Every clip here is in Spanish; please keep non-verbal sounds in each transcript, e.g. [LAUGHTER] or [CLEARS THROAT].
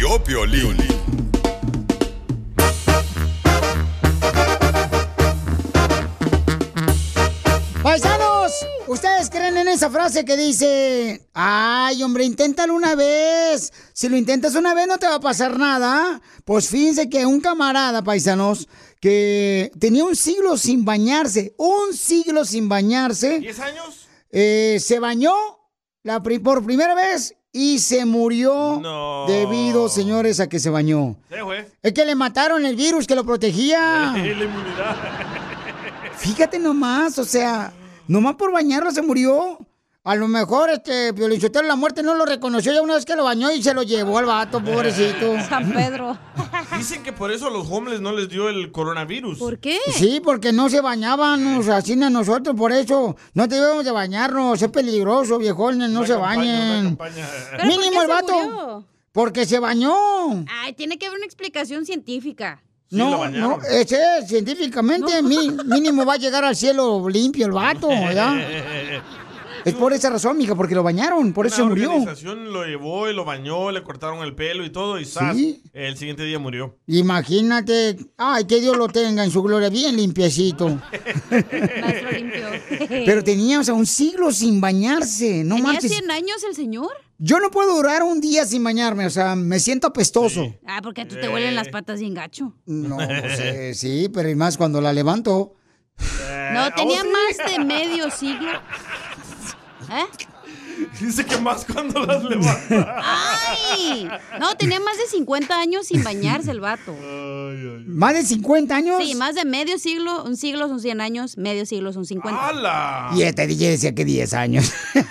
Piolín. Paisanos, ¿ustedes creen en esa frase que dice, ay hombre, inténtalo una vez? Si lo intentas una vez no te va a pasar nada. Pues fíjense que un camarada, paisanos, que tenía un siglo sin bañarse, un siglo sin bañarse. ¿10 años? eh, se bañó la pri- por primera vez y se murió No. debido, señores, a que se bañó. Sí. Es que le mataron el virus que lo protegía. [LAUGHS] La inmunidad. Fíjate nomás, o sea, nomás por bañarlo se murió. A lo mejor este Piolinsotelo la muerte no lo reconoció ya una vez que lo bañó y se lo llevó al vato, pobrecito. [LAUGHS] San Pedro. Dicen que por eso a los homeless no les dio el coronavirus. ¿Por qué? Sí, porque no se bañaban, o sea, así a nosotros, por eso no debemos de bañarnos, es peligroso, viejones, no se bañen. ¿Pero por Mínimo el vato, murió? porque se bañó. Ay, tiene que haber una explicación científica. no, no, ese es, científicamente, mínimo va a llegar al cielo limpio el vato, [LAUGHS] ¿verdad? Es por esa razón, mija, porque lo bañaron, por eso se murió. organización lo llevó y lo bañó, le cortaron el pelo y todo, y ¡zas! Sí. el siguiente día murió. Imagínate, ay, que Dios lo tenga en su gloria, bien limpiecito. [LAUGHS] Pero tenía, o sea, un siglo sin bañarse, no ¿Tenía marches. 100 años el señor? Yo no puedo durar un día sin bañarme, o sea, me siento apestoso. Ah, porque a tú te huelen las patas bien gacho. No, pues, [LAUGHS] eh, sí, pero y más cuando la levanto. No, tenía más de medio siglo. ¿Eh? [LAUGHS] Dice que más cuando las levanta. ¡Ay! No, tenía más de 50 años sin bañarse el vato. [LAUGHS] ¿Más de 50 años? Sí, más de medio siglo. Un siglo son 100 años, medio siglo son 50. ¡Hala! Y este DJ decía que 10 años. Sí,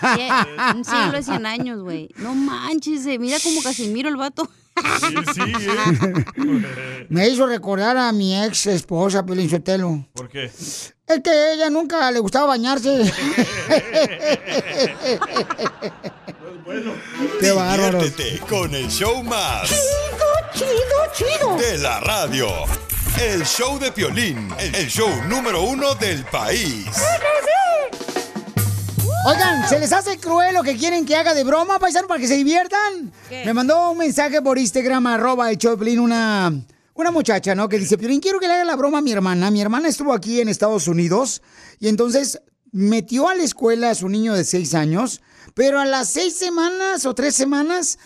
Un siglo es 100 años, güey. No manches, se mira como Casimiro el vato. Sí, sí, ¿eh? [LAUGHS] Me hizo recordar a mi ex esposa, Pelín Sotelo. ¿Por qué? Es que ella nunca le gustaba bañarse. [LAUGHS] Qué bárbaro. Diviértete con el show más. Chido, chido, chido. De la radio. El show de Piolín. El show número uno del país. Oigan, ¿se les hace cruel lo que quieren que haga de broma, paisano, para que se diviertan? Me mandó un mensaje por Instagram, arroba el Piolín, una, una muchacha, ¿no? Que dice, Piolín, quiero que le haga la broma a mi hermana. Mi hermana estuvo aquí en Estados Unidos y entonces metió a la escuela a su niño de seis años, pero a las seis semanas o tres semanas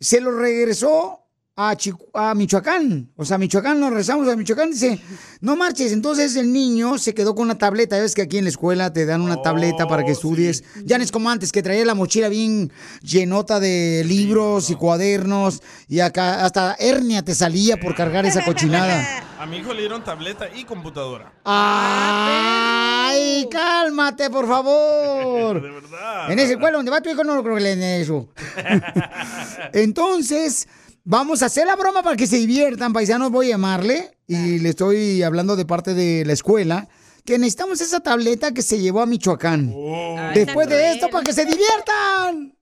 se lo regresó a, Michoacán. O sea, Michoacán, nos regresamos a Michoacán. Dice, no marches. Entonces el niño se quedó con una tableta. Ya ves que aquí en la escuela te dan una tableta para que estudies. Ya no es como antes, que traía la mochila bien llenota de libros y cuadernos. Y acá hasta hernia te salía por cargar esa cochinada. [LAUGHS] A mi hijo le dieron tableta y computadora. ¡Ay, cálmate, por favor! [LAUGHS] De verdad. En esa escuela donde va tu hijo no creo que le den eso. [LAUGHS] Entonces, vamos a hacer la broma para que se diviertan, paisanos. Voy a llamarle y le estoy hablando de parte de la escuela que necesitamos esa tableta que se llevó a Michoacán. Después de esto, para que se diviertan.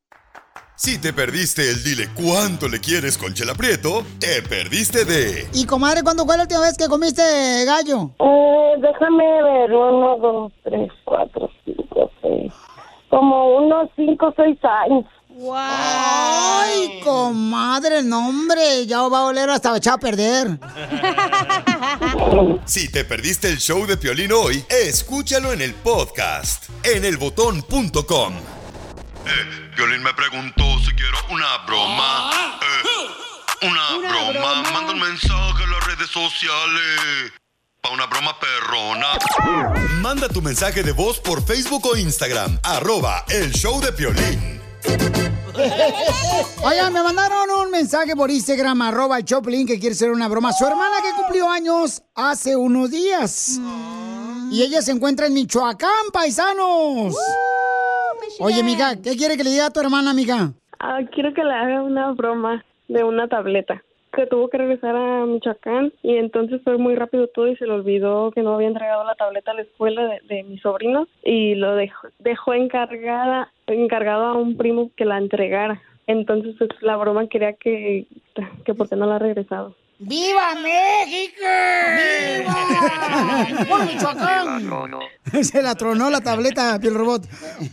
Si te perdiste el dile cuánto le quieres con Chela Prieto, te perdiste de Y comadre, ¿cuándo fue la última vez que comiste gallo? Eh, déjame ver, uno, dos, tres, cuatro, cinco, seis. Como unos cinco, seis años. Ay, comadre, no, hombre, ya va a oler hasta echado a perder. [LAUGHS] Si te perdiste el show de Piolín hoy, escúchalo en el podcast en elbotón.com. Eh, Violín me preguntó si quiero una broma. Eh, una, Una broma. broma. Manda un mensaje a las redes sociales. Pa' una broma perrona. Manda tu mensaje de voz por Facebook o Instagram. Arroba el show de Piolín. [LAUGHS] Oigan, me mandaron un mensaje por Instagram, arroba el Choplin, que quiere hacer una broma. Su hermana que cumplió años hace unos días. Y ella se encuentra en Michoacán, paisanos. Oye, amiga, ¿qué quiere que le diga a tu hermana, amiga? Ah, quiero que le haga una broma de una tableta. Que tuvo que regresar a Michoacán y entonces fue muy rápido todo y se le olvidó que no había entregado la tableta a la escuela de, de mi sobrino y lo dejó, dejó encargada, encargado a un primo que la entregara. Entonces pues, la broma quería que, que por qué no la ha regresado. ¡Viva México! ¡Viva! [LAUGHS] ¡Por Michoacán! [LAUGHS] Se la tronó la tableta, piel robot.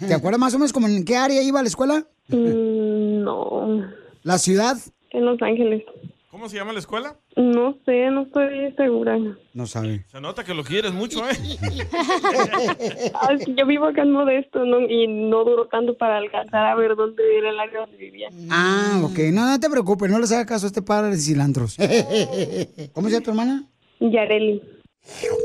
¿Te acuerdas más o menos como en qué área iba a la escuela? Mm, no, ¿La ciudad? en Los Ángeles. ¿Cómo se llama la escuela? No sé, no estoy segura. No sabe. Se nota que lo quieres mucho, ¿eh? [LAUGHS] Yo vivo acá en Modesto ¿no? y no duró tanto para alcanzar a ver dónde era el área donde vivía. Ah, ok. No, no te preocupes, no les haga caso a este par de cilantros. [LAUGHS] ¿Cómo se llama tu hermana? Yareli. [LAUGHS]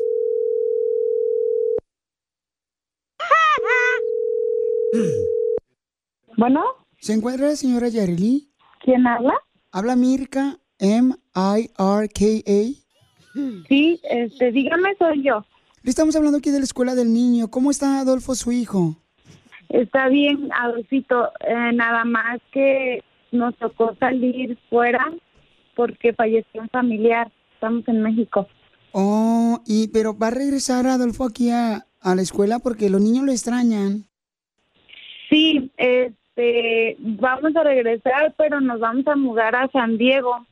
Bueno, ¿Se encuentra la señora Yareli? ¿quién habla? Habla Mirka, M-I-R-K-A. Sí, este, dígame, soy yo. Le estamos hablando aquí de la escuela del niño. ¿Cómo está Adolfo, su hijo? Está bien, Adolfito, eh, nada más que nos tocó salir fuera porque falleció un familiar. Estamos en México. Oh, y pero va a regresar Adolfo aquí a, a la escuela porque los niños lo extrañan. Sí, este, vamos a regresar, pero nos vamos a mudar a San Diego.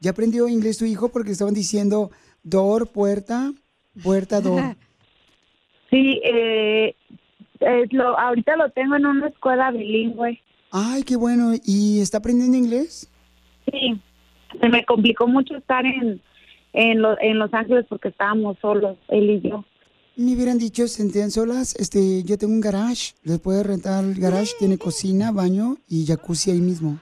¿Ya aprendió inglés tu hijo? Porque estaban diciendo door, puerta, puerta, door. [LAUGHS] Sí, eh, lo, ahorita lo tengo en una escuela bilingüe. Ay, qué bueno. ¿Y está aprendiendo inglés? Sí, se me complicó mucho estar en, en, lo- en Los Ángeles porque estábamos solos, él y yo. Me hubieran dicho, se sentían solas, este, yo tengo un garage, les puede rentar el garage, tiene cocina, baño y jacuzzi ahí mismo.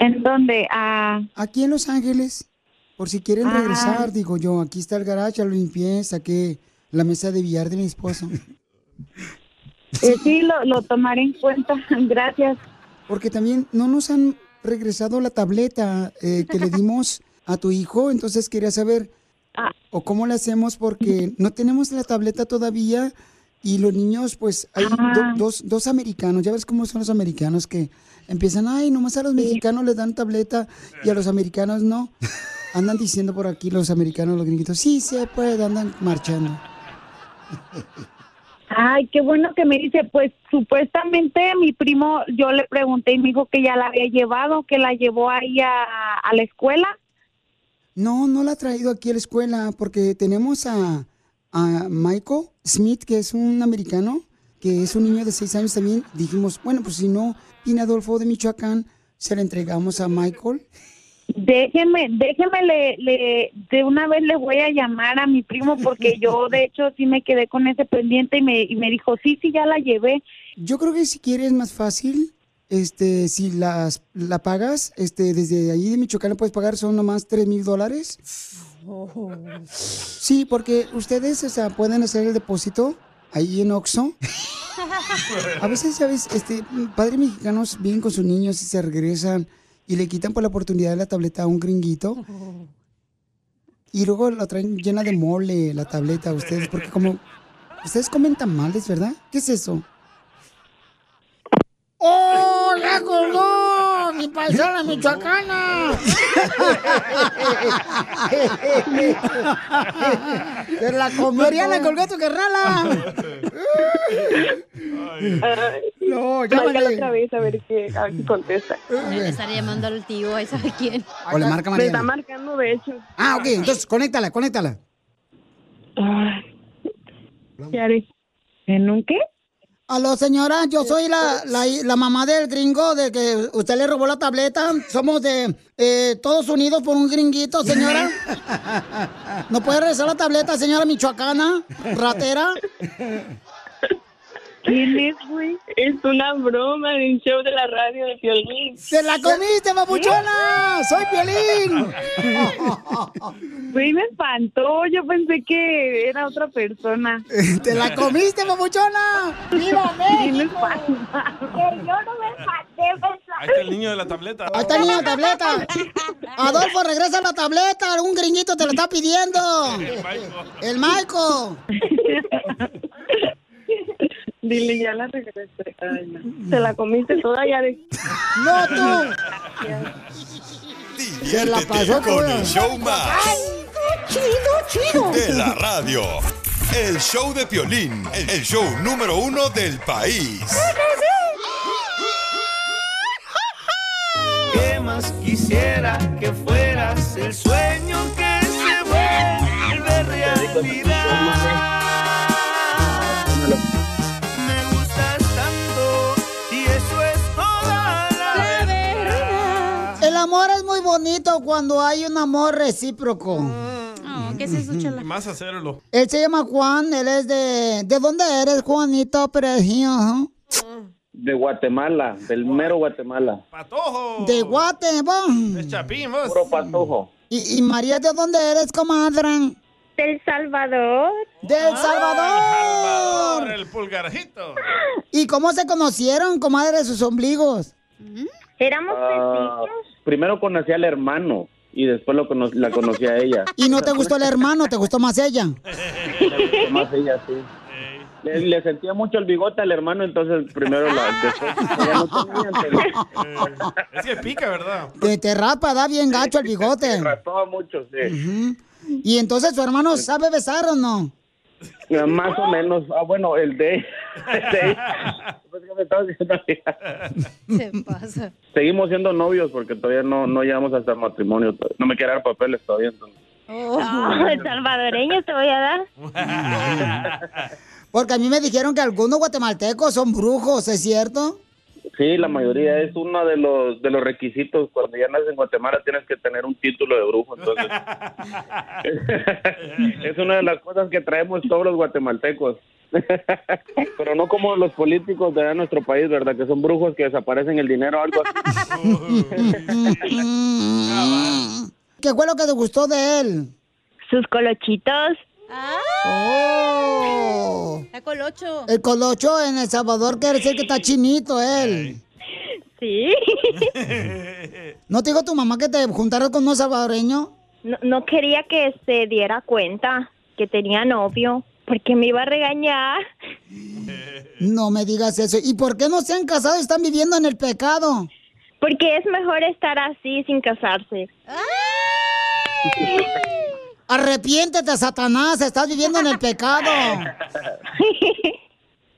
¿En dónde? Ah, Aquí en Los Ángeles, por si quieren Ah. regresar, digo yo, aquí está el garage, ya lo limpié, saqué la mesa de billar de mi esposo. eh, sí, lo, lo tomaré en cuenta. [LAUGHS] Gracias. Porque también no nos han regresado la tableta eh, que le dimos a tu hijo, entonces quería saber Ah. o cómo le hacemos porque no tenemos la tableta todavía y los niños, pues hay do- Ah. dos, dos americanos, ya ves cómo son los americanos que empiezan, ay, nomás a los mexicanos les dan tableta y a los americanos no. [LAUGHS] Andan diciendo por aquí los americanos, los gringuitos, sí se puede, andan marchando. Ay, qué bueno que me dice. Pues supuestamente mi primo, yo le pregunté y me dijo que ya la había llevado, que la llevó ahí a, a la escuela. No, no la ha traído aquí a la escuela porque tenemos a, a Michael Smith, que es un americano, que es un niño de seis años también. Dijimos, bueno, pues si no viene Adolfo de Michoacán, se la entregamos a Michael. Déjeme, déjeme, le, le, de una vez le voy a llamar a mi primo porque [LAUGHS] yo de hecho sí me quedé con ese pendiente y me, y me dijo, sí, sí, ya la llevé. Yo creo que si quieres más fácil, este, si las, la pagas, este, desde ahí de Michoacán la puedes pagar, son nomás tres mil dólares. [LAUGHS] Sí, porque ustedes, o sea, pueden hacer el depósito ahí en Oxxo. [LAUGHS] A veces, ¿sabes? Este, padres mexicanos vienen con sus niños y se regresan y le quitan por la oportunidad de la tableta a un gringuito. [LAUGHS] Y luego la traen llena de mole, la tableta, a ustedes, porque como... Ustedes comen tamales, ¿verdad? ¿Qué es eso? ¡Oh, ya colgó! ¡Mi paisana michoacana! ¡Se la comió! Oriana colgó tu carnala! No, llámale. otra vez a ver qué, a ver si contesta. Debe estar llamando al tío, ahí sabe quién. O le marca Me está Mariana. marcando, de hecho. Ah, ok, entonces conéctala, conéctala. ¿Qué haré? ¿En un qué? Aló, señora, yo soy la, la, la mamá del gringo de que usted le robó la tableta. Somos de eh, todos unidos por un gringuito, señora. [LAUGHS] ¿No puede regresar la tableta, señora michoacana? Ratera. ¿Quién es, güey? Es una broma de un show de la radio de Piolín. ¡Se la comiste, papuchona! ¡Soy Piolín! [LAUGHS] Güey, me espantó. Yo pensé que era otra persona. [LAUGHS] ¡Te la comiste, papuchona! ¡Viva Sí, me México! Yo no me espanté, Ahí está el niño de la tableta. Ahí está el niño de tableta. Adolfo, regresa la tableta. Algún gringuito te lo está pidiendo. El Maico. [LAUGHS] Dile, ya la regresé. Ay, no. Se la comiste toda ya de... No, tú. Se la pasó con el show más Chido, chido. de la radio. El show de Piolín, el show número uno del país. ¿Qué más quisiera que fueras el sueño que se vuelve realidad? Muy bonito cuando hay un amor recíproco. Oh, ¿Qué es eso? Más hacerlo. Él se llama Juan, él es de... ¿De dónde eres, Juanito Precioso? De Guatemala, del mero Guatemala. ¡Patojo! De Guatemala. Es Chapín, vos. Puro patojo. ¿Y, y María, de dónde eres, comadre? Del Salvador. ¡Del Ah, Salvador! Salvador, el pulgarjito. ¿Y cómo se conocieron, comadre, de sus ombligos? Éramos Ah, primero conocí al hermano y después lo cono- la conocí a ella. ¿Y no te gustó el hermano, te gustó más ella? [LAUGHS] Más ella, sí. Le, le sentía mucho el bigote al hermano, entonces primero la... Después, no tenía, entonces, Es que pica, ¿verdad? Te, te rapa, da bien gacho el bigote. trató mucho, sí. Y entonces su hermano sabe besar o no? Ah, Más o menos. Ah, bueno, el de... el de [LAUGHS] pues, ¿qué me estabas diciendo? [LAUGHS] Se pasa. Seguimos siendo novios porque todavía no, no llegamos hasta el matrimonio. todavía. No me quiere dar papeles todavía. Entonces. Oh, salvadoreño te voy a dar. [LAUGHS] Porque a mí me dijeron que algunos guatemaltecos son brujos, ¿es cierto? Sí, la mayoría es uno de los de los requisitos. Cuando ya naces en Guatemala tienes que tener un título de brujo. Entonces, [LAUGHS] es una de las cosas que traemos todos los guatemaltecos. [LAUGHS] Pero no como los políticos de nuestro país, ¿verdad? Que son brujos que desaparecen el dinero o algo así. [LAUGHS] ¿Qué fue lo que te gustó de él? Sus colochitos. ¡Oh! Está colocho. El colocho en El Salvador quiere decir que está chinito él. Sí. [LAUGHS] ¿No te dijo tu mamá que te juntaras con unos salvadoreños? No, no quería que se diera cuenta que tenía novio porque me iba a regañar. No me digas eso. ¿Y por qué no se han casado y están viviendo en el pecado? Porque es mejor estar así sin casarse. Arrepiéntete, Satanás, estás viviendo en el pecado.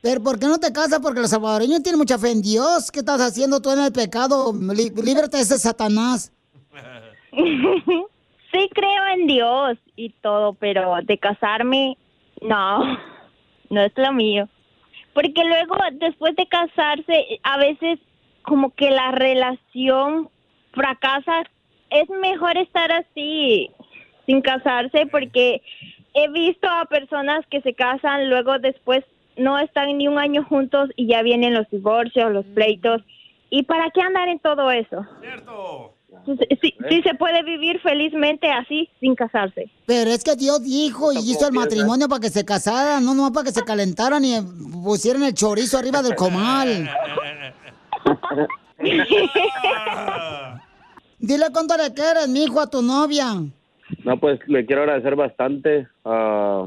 Pero ¿por qué no te casas? Porque los salvadoreños tienen mucha fe en Dios. ¿Qué estás haciendo tú en el pecado? Lí- líbrate de ese Satanás. sí creo en Dios y todo, pero de casarme, no, no es lo mío. Porque luego, después de casarse, a veces como que la relación fracasa. Es mejor estar así, sin casarse, porque he visto a personas que se casan, luego después no están ni un año juntos y ya vienen los divorcios, los pleitos. ¿Y para qué andar en todo eso? Sí, sí, sí se puede vivir felizmente así, sin casarse. Pero es que Dios dijo y hizo el matrimonio para que se casaran, no nomás para que se calentaran y pusieran el chorizo arriba del comal. [LAUGHS] [LAUGHS] Dile cuánto le quieres, mijo, a tu novia. No, pues le quiero agradecer bastante. ah,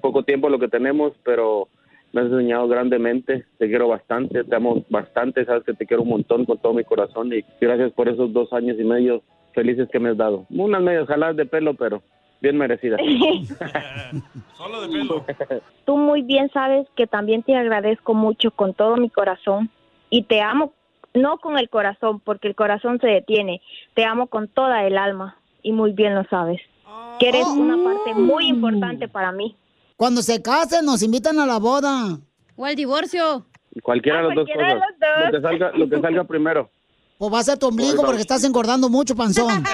poco tiempo lo que tenemos, pero me has enseñado grandemente. Te quiero bastante, te amo bastante. Sabes que te quiero un montón con todo mi corazón y gracias por esos dos años y medio felices que me has dado. Unas medias jaladas de pelo, pero bien merecidas. [LAUGHS] [LAUGHS] Solo de pelo. [LAUGHS] Tú muy bien sabes que también te agradezco mucho con todo mi corazón y te amo, no con el corazón, porque el corazón se detiene, te amo con toda el alma y muy bien lo sabes. Que eres una parte muy importante para mí. Cuando se casen, nos invitan a la boda. O al divorcio. Cualquiera de las dos cosas. los dos. Lo que salga, lo que salga primero. O va a ser tu ombligo porque estás engordando mucho, panzón. [LAUGHS]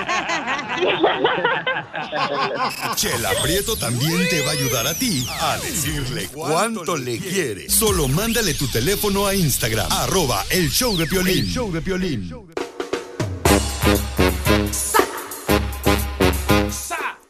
Chela Prieto también te va a ayudar a ti a decirle cuánto le quiere. Solo mándale tu teléfono a Instagram, arroba el show de Piolín. El show de Piolín.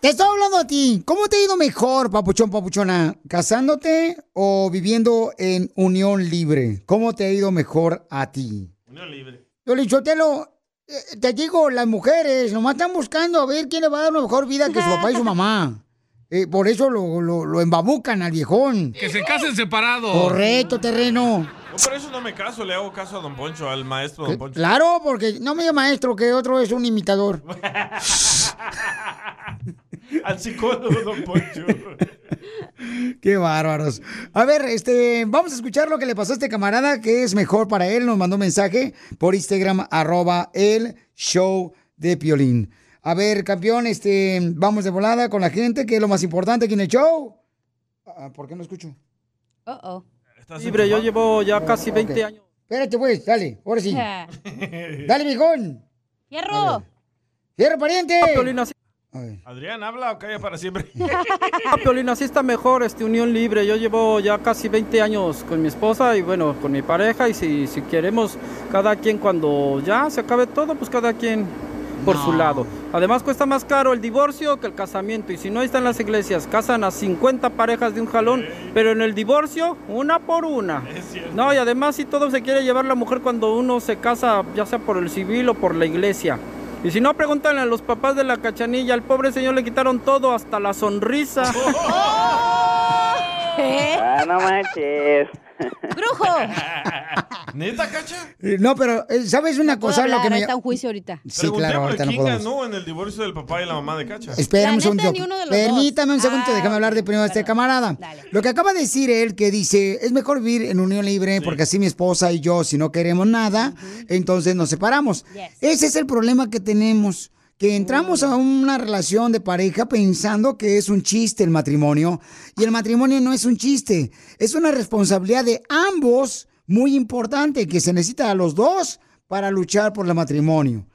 Te estoy hablando a ti. ¿Cómo te ha ido mejor, papuchón, papuchona? ¿Casándote o viviendo en unión libre? ¿Cómo te ha ido mejor a ti? Unión libre. Yo eh, te digo, las mujeres nomás están buscando a ver quién le va a dar una mejor vida que su papá y su [LAUGHS] mamá. Eh, por eso lo, lo, lo embabucan al viejón. Que se casen separados. Correcto, terreno. No, por eso no me caso, le hago caso a Don Poncho, al maestro Don Poncho. Claro, porque no me llama maestro, que otro es un imitador. [LAUGHS] al psicólogo Don Poncho. [LAUGHS] Qué bárbaros. A ver, este, vamos a escuchar lo que le pasó a este camarada, que es mejor para él. Nos mandó un mensaje por Instagram, arroba el show de Piolín. A ver, campeón, este, vamos de volada con la gente, que es lo más importante aquí en el show. Ah, ¿Por qué no escucho? Oh, oh. Libre, yo llevo ya casi 20 Ok. años. Espérate, pues, dale, ahora sí. [LAUGHS] dale, viejón. ¡Fierro! ¡Fierro, pariente! Piolín, así, Adrián, ¿habla o calla para siempre? [LAUGHS] ah, Piolín, así está mejor, este, unión libre. Yo llevo ya casi 20 años con mi esposa y bueno, con mi pareja. Y si, si queremos, cada quien cuando ya se acabe todo, pues cada quien por su lado. Además cuesta más caro el divorcio que el casamiento. Y si no, ahí están las iglesias, casan a 50 parejas de un jalón, pero en el divorcio, una por una. No, y además si todo se quiere llevar la mujer cuando uno se casa, ya sea por el civil o por la iglesia. Y si no, pregúntale a los papás de la cachanilla, al pobre señor le quitaron todo, hasta la sonrisa. [LAUGHS] [LAUGHS] Ah, no manches. ¡Brujo! [LAUGHS] ¿Neta, cacha? Eh, No, pero, eh, ¿sabes una cosa? Lo que me... está un juicio ahorita. Sí, claro, ahorita no ¿Quién ganó en el divorcio del papá y la mamá de Cacha? Espérame un segundo. Permítame un segundo, Ah, déjame hablar de primero a este camarada. Lo que acaba de decir él, que dice, es mejor vivir en unión libre porque así mi esposa y yo, si no queremos nada, entonces nos separamos. Ese es el problema que tenemos. Que entramos a una relación de pareja pensando que es un chiste el matrimonio. Y el matrimonio no es un chiste. Es una responsabilidad de ambos muy importante que se necesita a los dos para luchar por el matrimonio.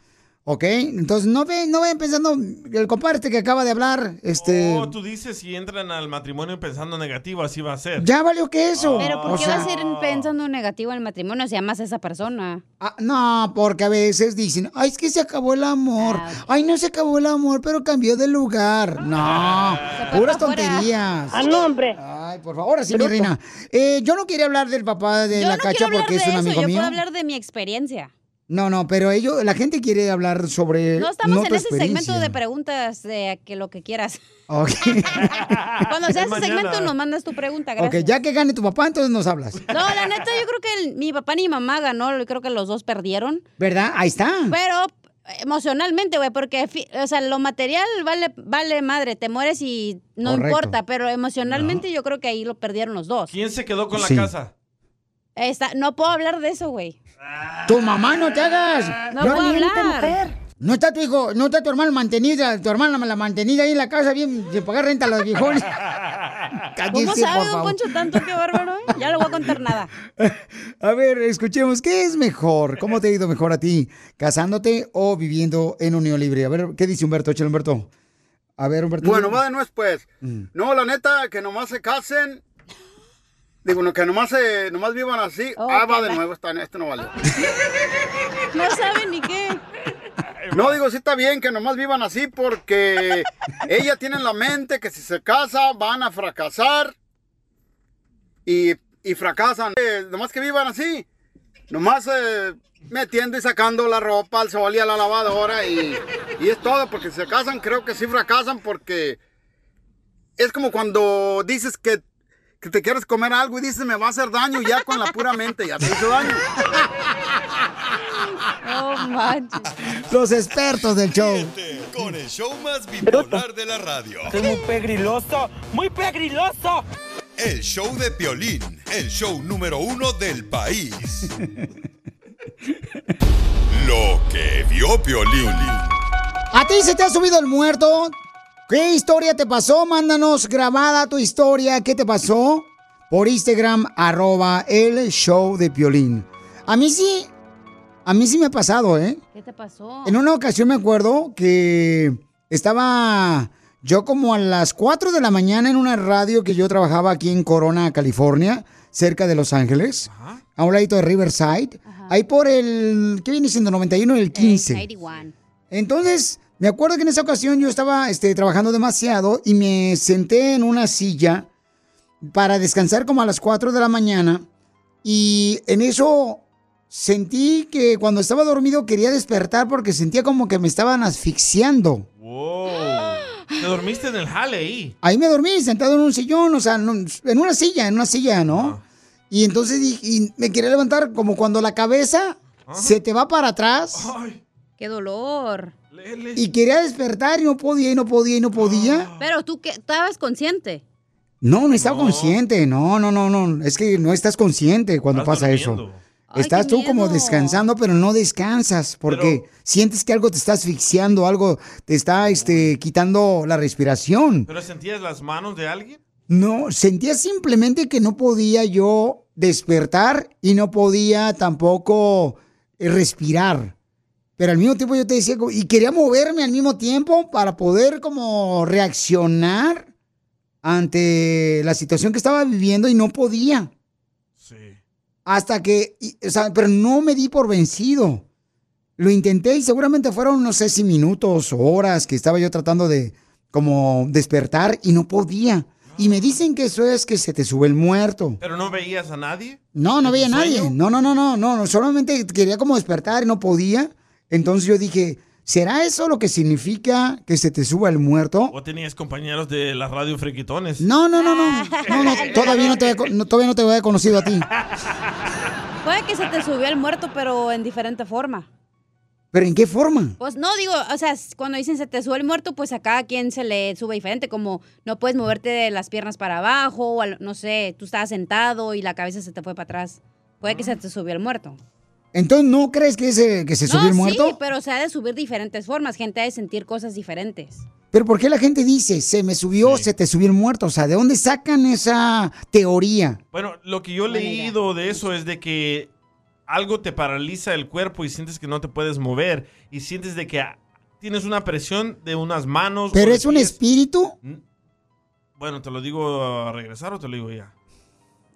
¿Ok? Entonces no ven, no ven pensando, el compadre este que acaba de hablar, este... Oh, tú dices si entran al matrimonio pensando negativo, así va a ser. Ya valió que eso. Pero ¿por O qué sea, vas a ir pensando negativo en el matrimonio si amas a esa persona? ah, no, porque a veces dicen, ay, es que se acabó el amor. Ay, no se acabó el amor, pero cambió de lugar. No, puras tonterías. Ah, no, hombre. Ay, por favor, sí, mi reina. Eh, yo no quería hablar del papá de Yo la no cacha hablar porque de es un eso, amigo yo mío. puedo hablar de mi experiencia. No, no, pero ellos, la gente quiere hablar sobre. No estamos no en ese segmento de preguntas de que lo que quieras. Ok. [LAUGHS] Cuando sea ese segmento nos mandas tu pregunta, ok, gracias. ya que gane tu papá, entonces nos hablas. No, la neta, yo creo que el- mi papá ni mi mamá ganó, creo que los dos perdieron. ¿Verdad? Ahí está. Pero emocionalmente, güey, porque, o sea, lo material vale, vale madre, te mueres y no Correcto. importa, pero emocionalmente yo creo que ahí lo perdieron los dos. ¿Quién se quedó con Sí. la casa? Está, no puedo hablar de eso, güey. Tu mamá, no te hagas. No puedo hablar. No está tu hijo, no está tu hermano mantenida, tu hermana la mantenida ahí en la casa, bien, de pagar renta a los viejones. [LAUGHS] ¿Cómo Cállese, sabe, por don. Poncho, tanto? Qué bárbaro, ¿eh? Ya no voy a contar nada. [LAUGHS] A ver, escuchemos, ¿qué es mejor? ¿Cómo te ha ido mejor a ti? ¿Casándote o viviendo en unión libre? A ver, ¿qué dice Humberto? Échale, Humberto. A ver, Humberto. Bueno, va de nuez, pues. Mm. No, la neta, que nomás se casen. Digo, no, que nomás, se, nomás vivan así. Oh, ah, va de nuevo, está, este no vale. [LAUGHS] No saben ni qué. No, digo, sí está bien que nomás vivan así porque [LAUGHS] ella tiene en la mente que si se casa van a fracasar y, y fracasan. Eh, nomás que vivan así. Nomás eh, metiendo y sacando la ropa al sol y a la lavadora y, y es todo, porque si se casan creo que sí fracasan porque es como cuando dices que, que te quieres comer algo y dices me va a hacer daño ya con la pura mente, ya te hizo daño. Oh, manches. Los expertos del show. Con el show más bipolar de la radio. Es muy pegriloso, muy pegriloso. El show de Piolín, el show número uno del país. [LAUGHS] Lo que vio Piolín. ¿A ti se te ha subido el muerto? ¿Qué historia te pasó? Mándanos grabada tu historia. ¿Qué te pasó? Por Instagram, arroba el show de Piolín. A mí sí, a mí sí me ha pasado, ¿eh? ¿Qué te pasó? En una ocasión me acuerdo que estaba yo como a las 4 de la mañana en una radio que yo trabajaba aquí en Corona, California, cerca de Los Ángeles, a un ladito de Riverside, ahí por el, ¿qué viene siendo? 91 y el 15. 91. Entonces, me acuerdo que en esa ocasión yo estaba este, trabajando demasiado y me senté en una silla para descansar como a las 4 de la mañana y en eso sentí que cuando estaba dormido quería despertar porque sentía como que me estaban asfixiando. Wow. Te dormiste en el jale ahí. Ahí me dormí sentado en un sillón, o sea, en una silla, en una silla, ¿no? Y entonces y me quería levantar como cuando la cabeza se te va para atrás. ¡Qué dolor! Y quería despertar y no podía y no podía y no podía. Pero tú que estabas consciente. No, no estaba consciente. No, no, no, no. Es que no estás consciente cuando pasa eso. Estás tú como descansando, pero no descansas porque sientes que algo te está asfixiando, algo te está este, quitando la respiración. ¿Pero sentías las manos de alguien? No, sentía simplemente que no podía yo despertar y no podía tampoco eh, respirar. Pero al mismo tiempo yo te decía, y quería moverme al mismo tiempo para poder como reaccionar ante la situación que estaba viviendo y no podía. Hasta que, y- o sea, pero no me di por vencido. Lo intenté y seguramente fueron, no sé si minutos o horas que estaba yo tratando de como despertar y no podía. Y me dicen que eso es que se te sube el muerto. ¿Pero no veías a nadie? No, no ¿En veía a nadie. no, no, no, no, no. Solamente quería como despertar y no podía. Entonces yo dije, ¿será eso lo que significa que se te suba el muerto? ¿O tenías compañeros de la radio friquitones? No, no, no, no. No, no, [LAUGHS] todavía no te no, todavía no te había conocido a ti. Puede que se te subió el muerto, pero en diferente forma. ¿Pero en qué forma? Pues no, digo, o sea, cuando dicen se te sube el muerto, pues a cada quien se le sube diferente, como no puedes moverte de las piernas para abajo, o al- no sé, tú estabas sentado y la cabeza se te fue para atrás. Puede que se te subió el muerto. Entonces, ¿no crees que, ese, que se subió no, el muerto? sí, pero se ha de subir diferentes formas. Gente ha de sentir cosas diferentes. Pero ¿por qué la gente dice, se me subió, se te subió el muerto? O sea, ¿de dónde sacan esa teoría? Bueno, lo que yo he leído de eso es de que algo te paraliza el cuerpo y sientes que no te puedes mover y sientes de que tienes una presión de unas manos. ¿Pero es un pies. espíritu? Bueno, ¿te lo digo a regresar o te lo digo ya?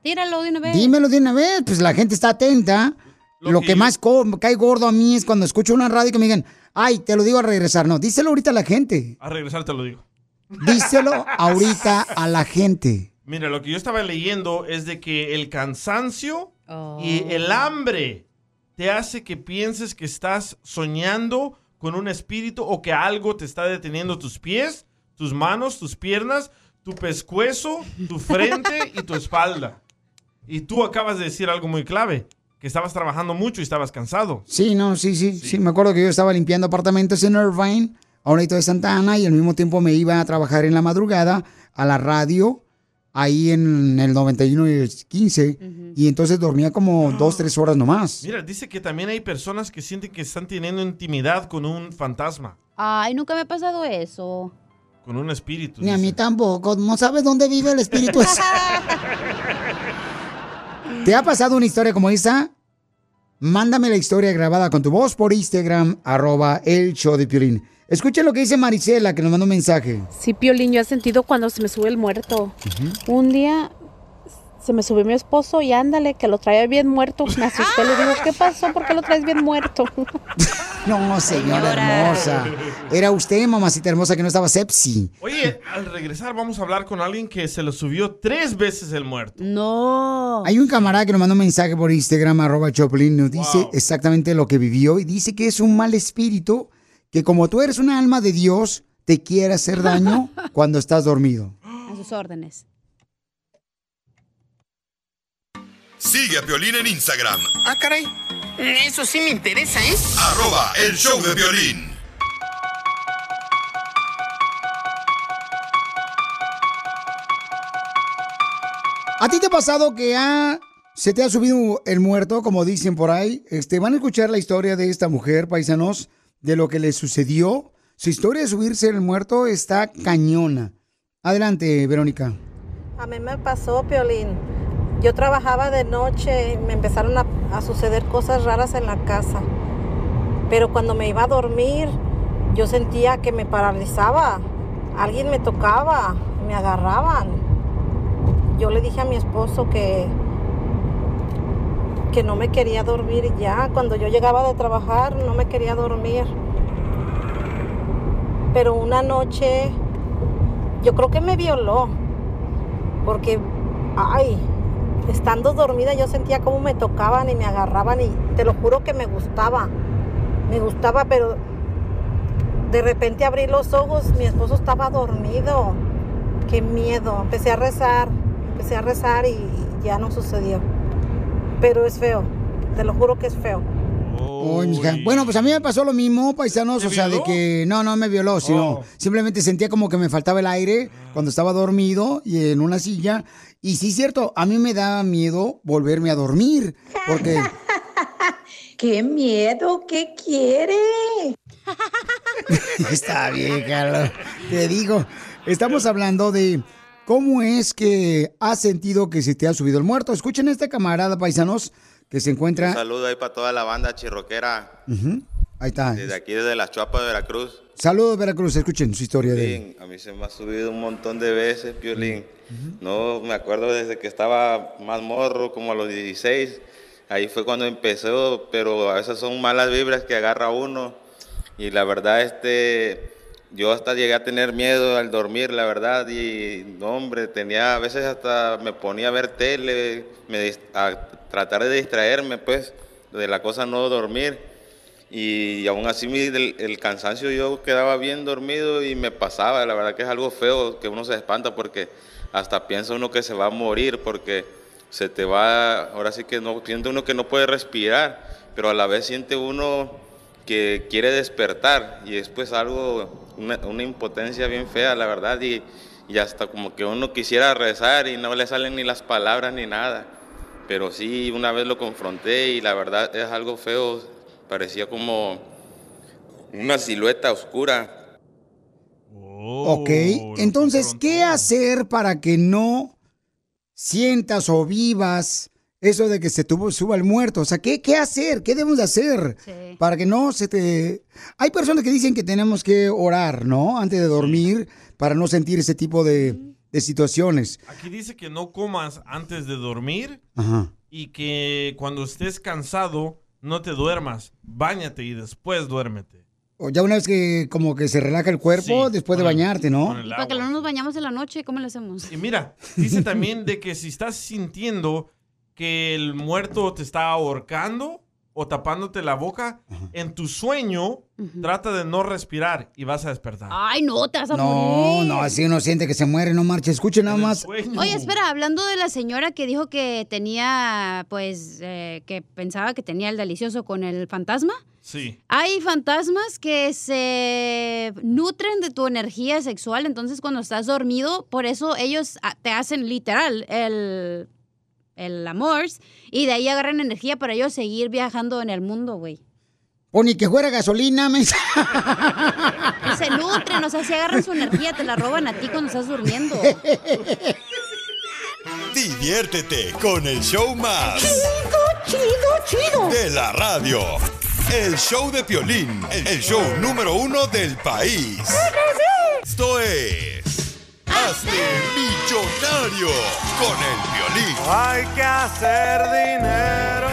Tíralo de una vez. Dímelo de una vez, pues la gente está atenta. Lo, que, más cae gordo a mí es cuando escucho una radio que me digan, ay, te lo digo a regresar. No, díselo ahorita a la gente. A regresar te lo digo. Díselo [LAUGHS] ahorita a la gente. Mira, lo que yo estaba leyendo es de que el cansancio Oh. y el hambre te hace que pienses que estás soñando con un espíritu o que algo te está deteniendo tus pies, tus manos, tus piernas, tu pescuezo, tu frente y tu espalda. Y tú acabas de decir algo muy clave, que estabas trabajando mucho y estabas cansado. Sí, no, sí, sí, sí. Me acuerdo que yo estaba limpiando apartamentos en Irvine, a un de Santa Ana, y al mismo tiempo me iba a trabajar en la madrugada a la radio, ahí en el 91 y el 15, y entonces dormía como dos, tres horas nomás. Mira, dice que también hay personas que sienten que están teniendo intimidad con un fantasma, Ay, nunca me ha pasado eso. con un espíritu. Ni a mí tampoco. ¿No sabes dónde vive el espíritu? [LAUGHS] [LAUGHS] ¿Te ha pasado una historia como esa? Mándame la historia grabada con tu voz por Instagram, arroba el show de Piolín. Escuchen lo que dice Marisela, que nos mandó un mensaje. Sí, Piolín, yo he sentido cuando se me sube el muerto. Un día se me subió mi esposo y ándale, que lo traía bien muerto. Me asusté, le digo, ¿qué pasó? ¿Por qué lo traes bien muerto? [LAUGHS] No, señora hermosa. Era usted, mamacita hermosa, que no estaba sepsi. Oye, al regresar vamos a hablar con alguien que se lo subió tres veces el muerto. No. Hay un camarada que nos mandó un mensaje por Instagram, arroba Choplin, nos dice exactamente lo que vivió y dice que es un mal espíritu que como tú eres una alma de Dios, te quiere hacer daño [LAUGHS] cuando estás dormido. A sus órdenes. Sigue a Piolín en Instagram, Ah, caray. Eso sí me interesa, ¿eh? arroba el show de violín. ¿A ti te ha pasado que ha- se te ha subido el muerto, como dicen por ahí? Este, van a escuchar la historia de esta mujer, paisanos, de lo que le sucedió. Su historia de subirse el muerto está cañona. Adelante, Verónica. A mí me pasó, Piolín. Yo trabajaba de noche me empezaron a, a suceder cosas raras en la casa. Pero cuando me iba a dormir, yo sentía que me paralizaba. Alguien me tocaba, me agarraban. Yo le dije a mi esposo que que no me quería dormir ya. Cuando yo llegaba de trabajar no me quería dormir. Pero una noche yo creo que me violó. Porque, ay, estando dormida yo sentía como me tocaban y me agarraban y te lo juro que me gustaba. Me gustaba, pero de repente abrí los ojos, mi esposo estaba dormido. Qué miedo. Empecé a rezar, empecé a rezar y ya no sucedió. Pero es feo, te lo juro que es feo. Mija. Bueno, pues a mí me pasó lo mismo, paisanos, o sea, de que no, no me violó, sino simplemente sentía como que me faltaba el aire cuando estaba dormido y en una silla. Y sí, cierto, a mí me daba miedo volverme a dormir, porque... [LAUGHS] ¡Qué miedo! ¿Qué quiere? [LAUGHS] Está bien, Carlos. Te digo, estamos hablando de cómo es que has sentido que se te ha subido el muerto. Escuchen a este camarada, paisanos, que se encuentra... Un saludo ahí para toda la banda chirroquera. Ahí está. Desde aquí, desde las Chuapas de Veracruz. Saludos, Veracruz. Escuchen su historia de... A mí se me ha subido un montón de veces, Piolín. No, me acuerdo desde que estaba más morro, como a los 16. Ahí fue cuando empezó, pero a veces son malas vibras que agarra uno. Y la verdad, este, yo hasta llegué a tener miedo al dormir, la verdad. Y, no, hombre, tenía, a veces hasta me ponía a ver tele, me, a tratar de distraerme, pues, de la cosa no dormir. Y aún así el, el cansancio yo quedaba bien dormido y me pasaba. La verdad que es algo feo que uno se espanta porque hasta piensa uno que se va a morir porque se te va, ahora sí que no, siente uno que no puede respirar, pero a la vez siente uno que quiere despertar y es pues algo, una, una impotencia bien fea, la verdad, y, y hasta como que uno quisiera rezar y no le salen ni las palabras ni nada. Pero sí, una vez lo confronté y la verdad es algo feo, parecía como una silueta oscura. Ok, entonces, ¿qué hacer para que no sientas o vivas eso de que se tuvo, suba el muerto? O sea, ¿qué, qué hacer? ¿Qué debemos de hacer para que no se te... Hay personas que dicen que tenemos que orar, ¿no? Antes de dormir para no sentir ese tipo de, de situaciones. Aquí dice que no comas antes de dormir Ajá. y que cuando estés cansado no te duermas. Báñate y después duérmete. O ya una vez que como que se relaja el cuerpo Sí, después de el- bañarte, ¿no? Para que no nos bañamos en la noche, ¿cómo le hacemos? Y mira, dice también de que si estás sintiendo que el muerto te está ahorcando o tapándote la boca, en tu sueño trata de no respirar y vas a despertar. Ay, no, te vas a No, morir. no, así uno siente que se muere, no marche. Escuche nada más. Oye, espera, hablando de la señora que dijo que tenía, pues, eh, que pensaba que tenía el delicioso con el fantasma. Sí. Hay fantasmas que se nutren de tu energía sexual, entonces cuando estás dormido, por eso ellos ah, te hacen literal el, el amor y de ahí agarran energía para ellos seguir viajando en el mundo, güey. O ni que fuera gasolina, me... Se nutren, o sea, si agarran su energía, te la roban a ti cuando estás durmiendo. Diviértete con el show más. Chido, chido, chido. De la radio. El show de Piolín, el show número uno del país. Millonario con el violín. Hay que hacer dinero.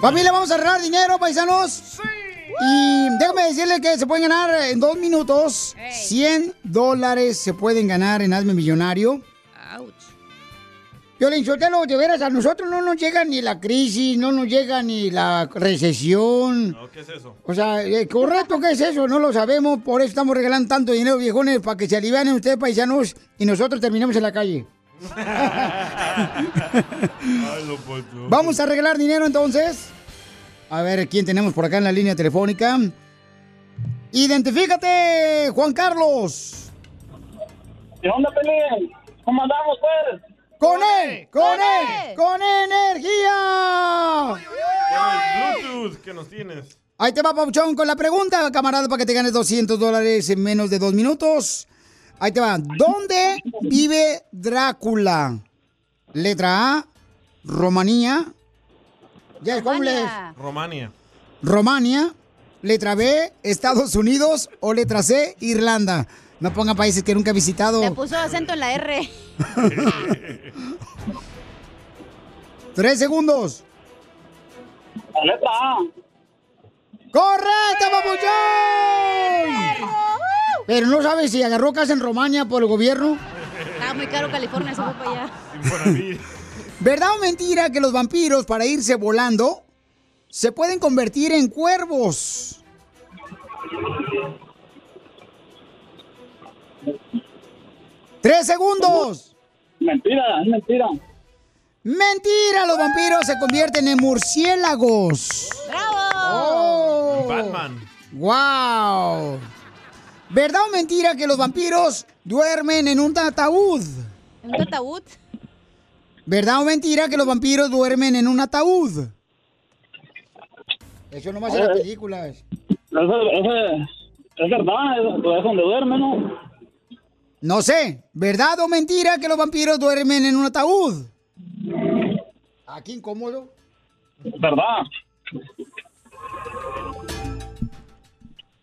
Familia, vamos a arreglar dinero, paisanos. Y déjame decirles que se pueden ganar en dos minutos. 100 dólares se pueden ganar en Hazme Millonario. Violín Sotelo, de veras, a nosotros no nos llega ni la crisis, no nos llega ni la recesión. ¿Qué es eso? O sea, eh, correcto, ¿qué es eso? No lo sabemos, por eso estamos regalando tanto dinero, viejones, para que se alivianen ustedes, paisanos, y nosotros terminemos en la calle. [LAUGHS] Vamos a arreglar dinero entonces. A ver, ¿quién tenemos por acá en la línea telefónica? Identifícate, Juan Carlos. ¿De dónde Pelín? ¿Cómo andamos, pues? ¡Con él! ¡Con él! ¡Con energía! Bluetooth que nos tienes. Ahí te va, Pauchón, con la pregunta, camarada, para que te ganes 200 dólares en menos de dos minutos. Ahí te va. ¿Dónde vive Drácula? Letra A, Rumanía. Ya, ¿cómo lees? Romania. Romania. letra B, Estados Unidos o letra C, Irlanda. No ponga países que nunca he visitado. Le puso acento en la R. [LAUGHS] Tres segundos. La letra A. ¡Correcto, papuchón! Pero no sabes si agarró casa en Romania por el gobierno. Está muy caro California, se fue para allá. ¿Verdad o mentira que los vampiros, para irse volando, se pueden convertir en cuervos? ¡Tres segundos! Mentira, es mentira. ¡Mentira! Los vampiros se convierten en murciélagos. ¡Bravo! Batman. ¡Wow! ¿Verdad o mentira que los vampiros duermen en un ataúd? ¿Un ataúd? ¿Verdad o mentira que los vampiros duermen en un ataúd? Eso nomás en las películas. Eso, eso- es verdad, es, es donde duerme, ¿no? No sé, ¿verdad o mentira que los vampiros duermen en un ataúd? Aquí incómodo. ¿Verdad?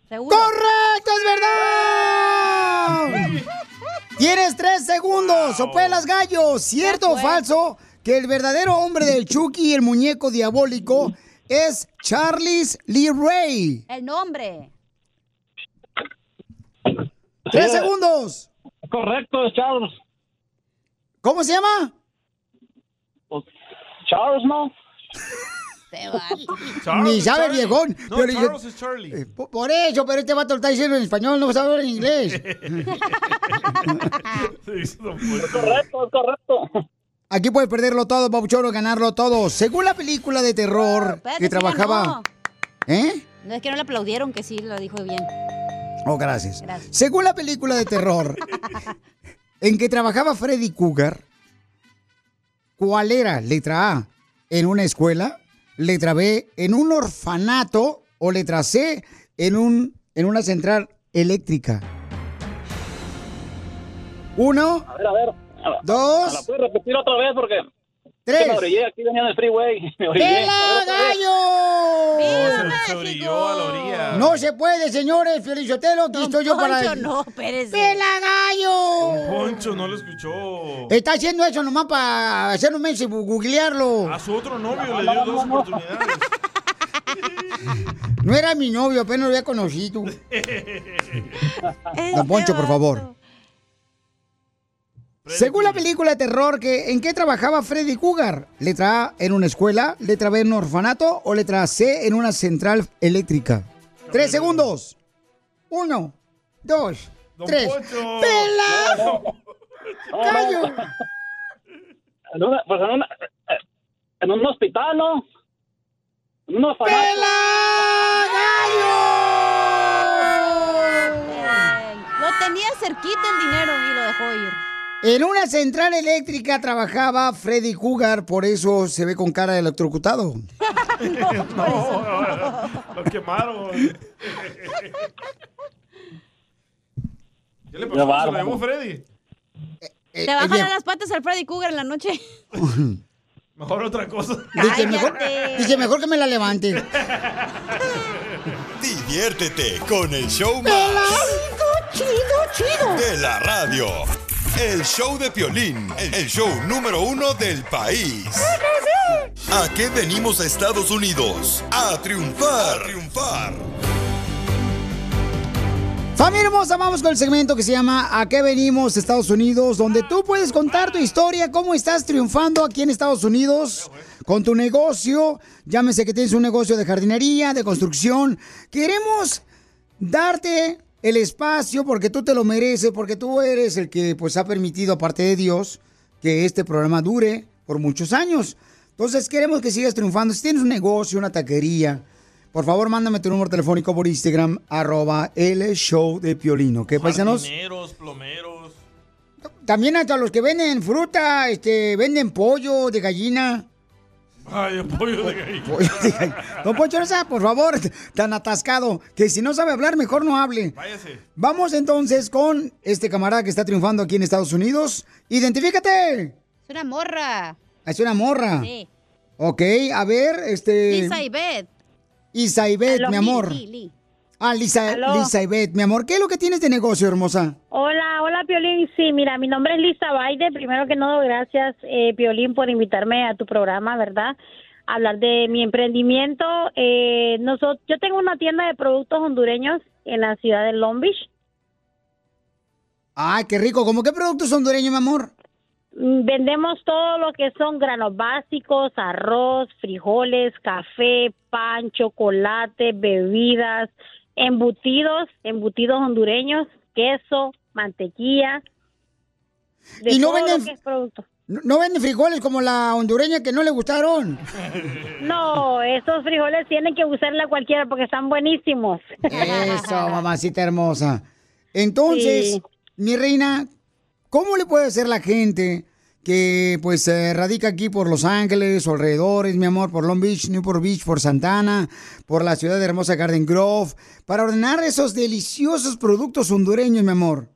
¡Correcto, es verdad! [LAUGHS] Tienes tres segundos, o pelas gallos. ¿Cierto o falso que el verdadero hombre del Chucky, el muñeco diabólico, es Charles Lee Ray? El nombre. ¡Tres segundos! Correcto, es Charles. ¿Cómo se llama? Charles, ¿no? [LAUGHS] [LAUGHS] Ni sabe viejón. No, Pero yo- Charles es Charlie. Eh, Por, eso, pero este vato lo está diciendo en español, no sabe hablar en inglés. [LAUGHS] correcto, es correcto. Aquí puedes perderlo todo, Pabuchón, o ganarlo todo. Según la película de terror Espérate, que trabajaba... ¿Eh? No es que no le aplaudieron, que sí lo dijo bien. Oh, gracias. Gracias. Según la película de terror [LAUGHS] en que trabajaba Freddy Cougar, ¿cuál era? Letra A, en una escuela. Letra B, en un orfanato. O letra C, en, un, en una central eléctrica. Uno, A ver, a ver. A- Dos. ¿Me la puedes repetir otra vez? Porque... Tres. Me orillé, aquí venía en el freeway. Me orillé. A ver, ¡Pela otra vez. gallo! Se, se orilló a la orilla. No se puede, señores, Felicitelo, aquí estoy yo para... Poncho, no, espérese. ¡Pela gallo! Poncho no lo escuchó. Está haciendo eso nomás para hacer un mes y googlearlo. A su otro novio le dio dos oportunidades. [LAUGHS] No era mi novio, apenas lo había conocido. [LAUGHS] Don Poncho, por favor. Según la película de terror, que, ¿en qué trabajaba Freddy Cougar? Letra A, en una escuela. Letra B, en un orfanato. O letra C, en una central eléctrica. Tres segundos. Uno, dos, Don tres. ¡Pela! [LAUGHS] ¡Callo! En una, pues en, una, en un hospital, ¿no? En un orfanato. Lo tenía cerquita el dinero y lo dejó ir. En una central eléctrica trabajaba Freddy Cougar, por eso se ve con cara de electrocutado. [LAUGHS] No, lo quemaron. ¿Qué le Qué pasó? ¿Se lo llevó Freddy? Eh, Te bajan eh, a las patas al Freddy Cougar en la noche. [LAUGHS] Mejor otra cosa. Dije mejor, dije, mejor que me la levante. [LAUGHS] Diviértete con el show más Chido, chido, chido. de la radio. El show de Piolín, el show número uno del país. ¿A qué venimos a Estados Unidos? A triunfar. A triunfar. Familia hermosa, vamos con el segmento que se llama ¿A qué venimos Estados Unidos? Donde tú puedes contar tu historia, cómo estás triunfando aquí en Estados Unidos con tu negocio. Llámese que tienes un negocio de jardinería, de construcción. Queremos darte el espacio porque tú te lo mereces, porque tú eres el que pues ha permitido, aparte de Dios, que este programa dure por muchos años. Entonces queremos que sigas triunfando. Si tienes un negocio, una taquería, por favor, mándame tu número telefónico por Instagram, arroba el show de Piolino. ¿Qué, paisanos? Jardineros, plomeros. También hasta los que venden fruta, este, venden pollo de gallina. Ay, el pollo de gallina. [LAUGHS] Pollo de gallina. Don Poncho, no sea, por favor, tan atascado, que si no sabe hablar, mejor no hable. Váyase. Vamos entonces con este camarada que está triunfando aquí en Estados Unidos. ¡Identifícate! Es una morra. Es una morra. Sí. Ok, a ver, este... Isaibet, Aló, mi amor. Li, Li. Ah, Lisa, Aló. Lisaibet, mi amor. ¿Qué es lo que tienes de negocio, hermosa? Hola, hola Piolín. Sí, mira, mi nombre es Lisa Baide. Primero que todo, gracias eh, Piolín por invitarme a tu programa, ¿verdad? A hablar de mi emprendimiento. Eh, nosotros, yo tengo una tienda de productos hondureños en la ciudad de Long Beach. Ay, qué rico. ¿Cómo qué productos hondureños, mi amor? Mm, Vendemos todo lo que son granos básicos, arroz, frijoles, café, pan, chocolate, bebidas, embutidos, embutidos hondureños, queso, mantequilla. de ¿Y no venden- que es producto. ¿No, no venden frijoles como la hondureña que no le gustaron? No, esos frijoles tienen que usarla cualquiera porque están buenísimos. Eso, mamacita hermosa. Entonces, Sí. mi reina, ¿cómo le puede hacer la gente que pues eh, radica aquí por Los Ángeles alrededores, mi amor, por Long Beach, Newport Beach, por Santana, por la ciudad de hermosa Garden Grove, para ordenar esos deliciosos productos hondureños, mi amor?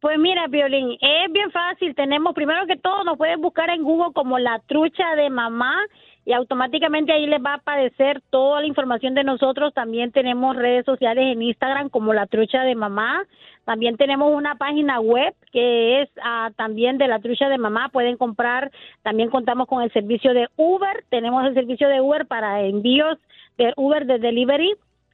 Pues mira, Violín, es bien fácil. Tenemos, primero que todo, nos pueden buscar en Google como la trucha de mamá y automáticamente ahí les va a aparecer toda la información de nosotros. También tenemos redes sociales en Instagram como la trucha de mamá. También tenemos una página web que es ah, también de la trucha de mamá. Pueden comprar, también contamos con el servicio de Uber. Tenemos el servicio de Uber para envíos de Uber de delivery.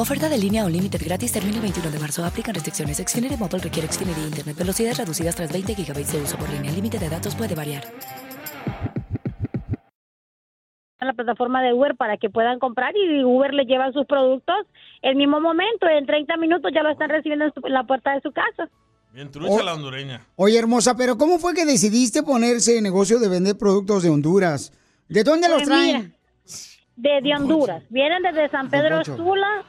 Oferta de línea Unlimited gratis termina el 21 de marzo. Aplican restricciones. Xfinity Mobile requiere Xfinity Internet. Velocidades reducidas tras 20 GB de uso por línea. El límite de datos puede variar. en la plataforma de Uber para que puedan comprar y Uber les lleva sus productos el mismo momento, en 30 minutos ya lo están recibiendo en, su- en la puerta de su casa. Bien trucha Oh. la hondureña. Oye, hermosa, pero ¿cómo fue que decidiste ponerse en negocio de vender productos de Honduras? ¿De dónde los Pues traen? mira, de, de Honduras. Vienen desde San Pedro. Sula,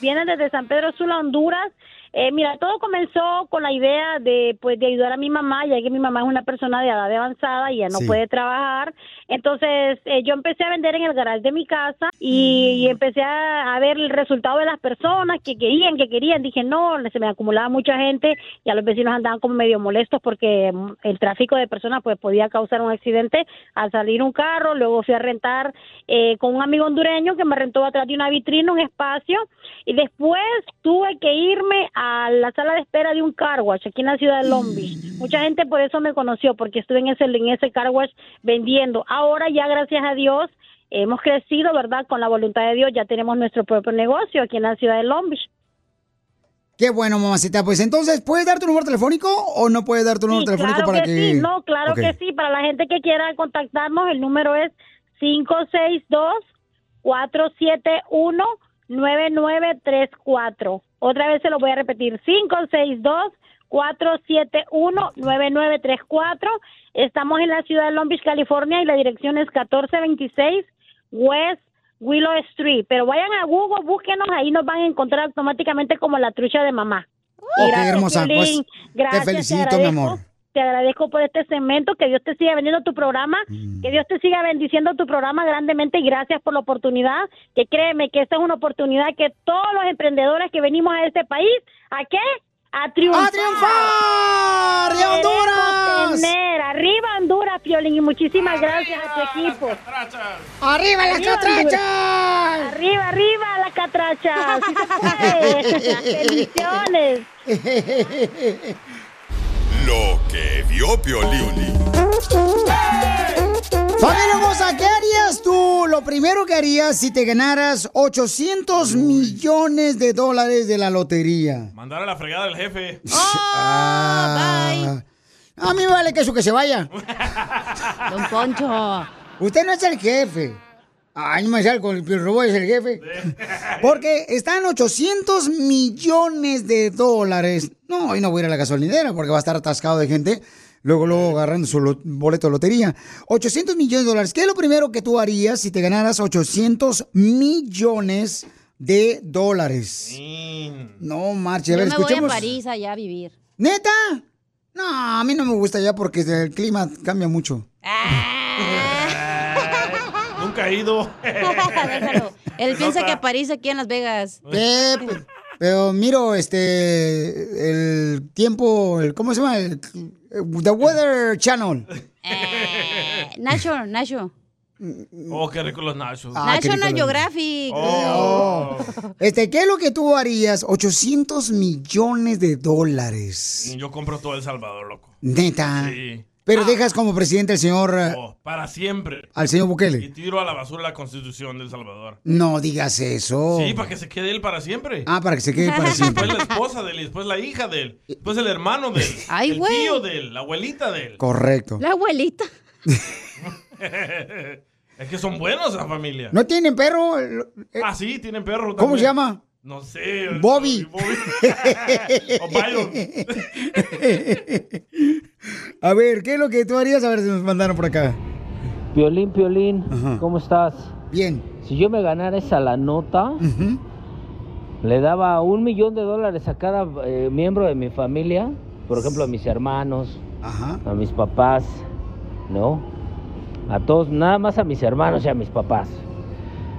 vienen desde San Pedro Sula, Honduras. Eh, mira, todo comenzó con la idea de pues de ayudar a mi mamá, ya que mi mamá es una persona de edad avanzada y ya no Sí. puede trabajar. Entonces, eh, yo empecé a vender en el garage de mi casa y, y empecé a, a ver el resultado de las personas que querían, que querían. Dije, no, se me acumulaba mucha gente y a los vecinos andaban como medio molestos porque mm, el tráfico de personas pues podía causar un accidente al salir un carro. Luego fui a rentar eh, con un amigo hondureño que me rentó atrás de una vitrina, un espacio. Y después tuve que irme a la sala de espera de un car wash aquí en la ciudad de Long Beach. Mucha gente por eso me conoció, porque estuve en ese, en ese car wash vendiendo. Ahora ya, gracias a Dios, hemos crecido, ¿verdad? Con la voluntad de Dios, ya tenemos nuestro propio negocio aquí en la ciudad de Long Beach. Qué bueno, mamacita. Pues entonces, ¿puedes dar tu número telefónico o no puedes dar tu número Sí, telefónico claro para que, que... sí, no, claro que sí. Para la gente que quiera contactarnos, el número es 562-471-9934. Otra vez se lo voy a repetir, 562-471-9934. Estamos en la ciudad de Long Beach, California, y la dirección es 1426 West Willow Street. Pero vayan a Google, búsquenos, ahí nos van a encontrar automáticamente como la trucha de mamá. Ok, gracias, hermosa, pues, te Gracias, felicito, mi amor. Te agradezco por este segmento, que Dios te siga vendiendo tu programa, Mm. que Dios te siga bendiciendo tu programa grandemente y gracias por la oportunidad, que créeme que esta es una oportunidad que todos los emprendedores que venimos a este país, ¿a qué? A triunfar. ¡A triunfar! ¡De Honduras! tener Arriba Honduras, Piolín, y muchísimas gracias a tu equipo. ¡Arriba las catrachas! Honduras. Arriba, arriba las catrachas. [LAUGHS] Sí [LAUGHS] se puede. Bendiciones. [LAUGHS] Lo que vio Piolín. Familia hermosa, ¿qué harías tú? Lo primero que harías si te ganaras 800 millones de dólares de la lotería. Mandar a la fregada al jefe. [LAUGHS] Ah. dígale que eso que se vaya. Don Poncho. Usted no es el jefe. Ay, no me sale con el robot es el jefe. [LAUGHS] Porque están 800 millones de dólares. No, hoy no voy a ir a la gasolinera porque va a estar atascado de gente. Luego, luego agarrando su boleto de lotería. 800 millones de dólares. ¿Qué es lo primero que tú harías si te ganaras 800 millones de dólares? No, marche. A Yo ver, me voy a. París allá a vivir. ¿Neta? No, a mí no me gusta ya porque el clima cambia mucho. Nunca he ido. [LAUGHS] Déjalo. Él piensa que a París aquí en Las Vegas. Eh, pe- pero miro este el tiempo, el, ¿cómo se llama? El, the Weather Channel. Eh, Nacho, Nacho. Oh, qué rico los nachos. Ah, National rico. Geographic. Oh. Este, ¿qué es lo que tú harías? 800 millones de dólares. Yo compro todo El Salvador, loco. Neta. Sí. Pero dejas como presidente al señor eh, Oh, para siempre. al señor Y Bukele. tiro a la basura la constitución de El Salvador. No digas eso. Sí, para que se quede él para siempre. Ah, para que se quede para siempre. Después la esposa de él, y después la hija de él, después el hermano de él, [LAUGHS] Ay, el güey. tío de él, la abuelita de él. Correcto. La abuelita. [LAUGHS] es que son buenos esa familia. ¿No tienen perro? Ah, sí, tienen perro. ¿Cómo también. se llama? No sé. Bobby. [LAUGHS] o Byron. A ver, ¿qué es lo que tú harías? A ver si nos mandaron por acá. Piolín, Piolín, ¿cómo estás? Bien. Si yo me ganara esa la nota, le daba un millón de dólares a cada eh, miembro de mi familia, por ejemplo, a mis hermanos, a mis papás, ¿no? A todos, nada más a mis hermanos y a mis papás.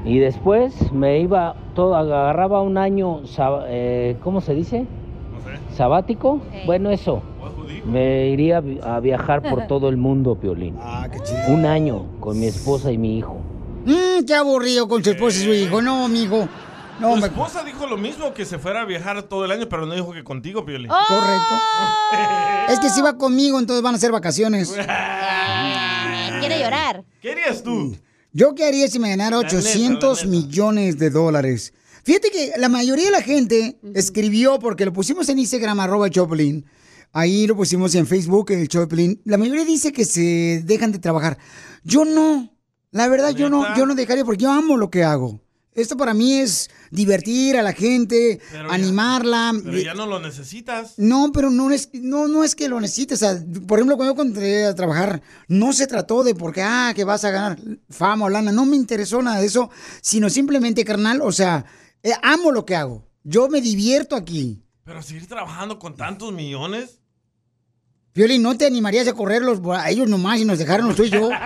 Y después me iba, todo, agarraba un año, sab- eh, ¿cómo se dice? ¿Sabático? Bueno, eso. Me iría a vi- a viajar por [LAUGHS] todo el mundo, Piolín. Ah, qué chido. Un año con mi esposa y mi hijo. Mmm, qué aburrido con su esposa y su hijo. No, amigo. No, Tu me... esposa dijo lo mismo, que se fuera a viajar todo el año, pero no dijo que contigo, Pioli. Oh. Correcto. Es que si va conmigo, entonces van a ser vacaciones. [LAUGHS] Quiere llorar. ¿Qué harías tú? ¿Yo qué haría si me ganara neta, 800 millones de dólares? Fíjate que la mayoría de la gente escribió, porque lo pusimos en Instagram, arroba Choplin. Ahí lo pusimos en Facebook, el Choplin. La mayoría dice que se dejan de trabajar. Yo no. La verdad, yo no, yo no dejaría porque yo amo lo que hago. Esto para mí es divertir a la gente, Pero ya- animarla. Pero ya no lo necesitas. No, pero no es, no, no es que lo necesites. O sea, por ejemplo, cuando yo entré a trabajar, no se trató de porque, ah, que vas a ganar fama o lana. No me interesó nada de eso, sino simplemente, carnal, o sea, eh, amo lo que hago. Yo me divierto aquí. Pero seguir trabajando con tantos millones. Violín, ¿no te animarías a correrlos a ellos nomás y nos dejaron los tuyos? [LAUGHS]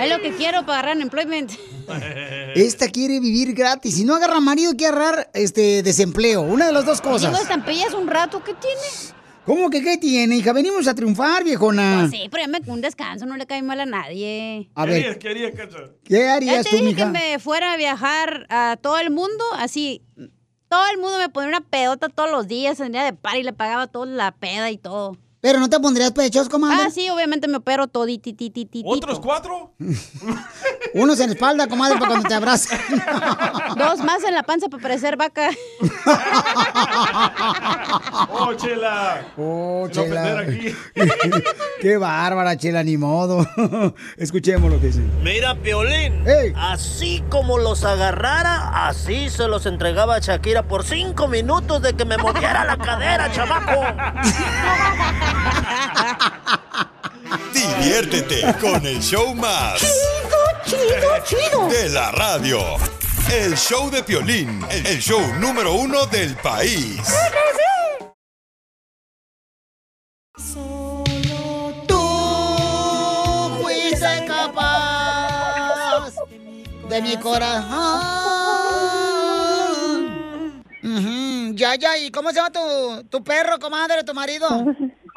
Es lo que quiero para agarrar employment. [LAUGHS] Esta [LAUGHS] quiere vivir gratis. Si no agarra marido, quiere agarrar este, desempleo. Una de las dos cosas. estampillas un rato, ¿qué tiene? ¿Cómo que qué tiene, hija? Venimos a triunfar, viejona. Pues sí, pero ya me un descanso, no le cae mal a nadie. A ¿Qué ver. harías? ¿Qué harías, Cacha? ¿Qué Ya harías te tú, dije que me fuera a viajar a todo el mundo, así. Todo el mundo me ponía una pedota todos los días, tendría de par y le pagaba toda la peda y todo. Pero no te pondrías pechos, comadre. Ah, sí, obviamente me opero ti, ¿Otros cuatro? [LAUGHS] Unos en la espalda, comadre, para cuando te abrazan. [LAUGHS] Dos más en la panza para parecer vaca. [LAUGHS] ¡Oh, chela! Oh, Sin chela. aquí. Qué bárbara, chela, ni modo. Escuchemos lo que dice. Mira, Piolín, así como los agarrara, así se los entregaba a Shakira por cinco minutos de que me moviera la cadera, chamaco. [LAUGHS] Diviértete con el show más. Chido, chido. De la radio. El show de Piolín, el show número uno del país. Tú fuiste capaz de mi corazón. Ujú, Ya, ya, ¿y cómo se llama tu, tu perro, comadre, tu marido?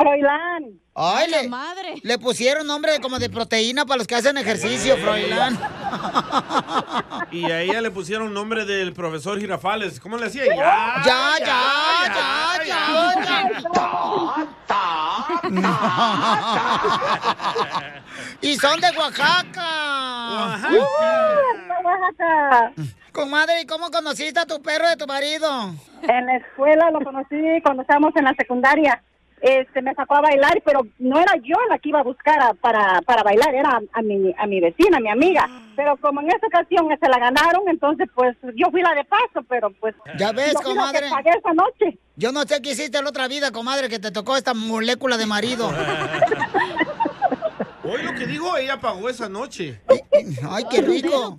Froilán. Ay, le, madre. le pusieron nombre como de proteína para los que hacen ejercicio, Froilán. Y a ella le pusieron nombre del profesor Girafales. ¿Cómo le hacía? Ya, Ya, ya, ya, ya, Y son de Oaxaca. Oaxaca. Comadre, ¿y cómo conociste a tu perro de tu marido? En la escuela lo conocí cuando estábamos en la secundaria. Este, me sacó a bailar, pero no era yo la que iba a buscar a- para, para bailar, era a mi, a mi vecina, a mi amiga. Pero como en esa ocasión se la ganaron, entonces pues yo fui la de paso, pero pues... Ya ves, comadre. pagué esa noche. Yo no sé qué hiciste en la otra vida, comadre, que te tocó esta molécula de marido. [LAUGHS] Hoy lo que dijo, ella pagó esa noche. Ay, qué rico.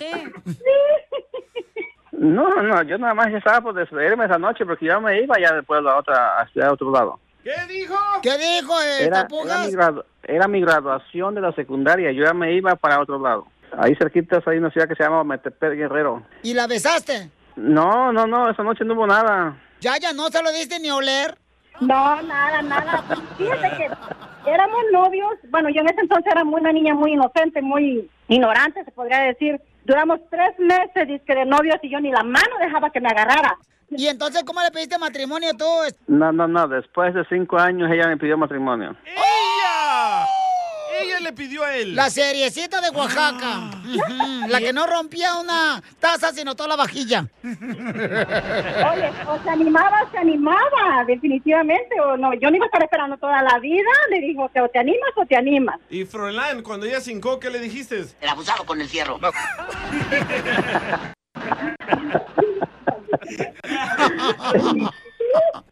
No, no, yo nada más estaba por despedirme esa noche porque yo me iba ya después a la otra, hacia otro lado. ¿Qué dijo? ¿Qué dijo, eh, Era, era, mi gradu- era mi graduación de la secundaria, yo ya me iba para otro lado. Ahí cerquita hay una ciudad que se llama Metepec Guerrero. ¿Y la besaste? No, no, no, esa noche no hubo nada. Ya, ya, no se lo diste ni oler. No, nada, nada. Fíjate que éramos novios. Bueno, yo en ese entonces era muy, una niña muy inocente, muy ignorante, se podría decir. Duramos tres meses dizque, de novios y yo ni la mano dejaba que me agarrara. [LAUGHS] ¿Y entonces cómo le pediste matrimonio tú? No, no, no, después de cinco años ella me pidió matrimonio. ¡Ella! Ella le pidió a él. La seriecita de Oaxaca. Ujú, [LAUGHS] La que no rompía una taza, sino toda la vajilla. [LAUGHS] Oye, o se animaba, se animaba, definitivamente. O no, yo no iba a estar esperando toda la vida. Le dijo que o te animas o te animas. Y Froilán, cuando ella cincó, ¿qué le dijiste? El abusado con el fierro.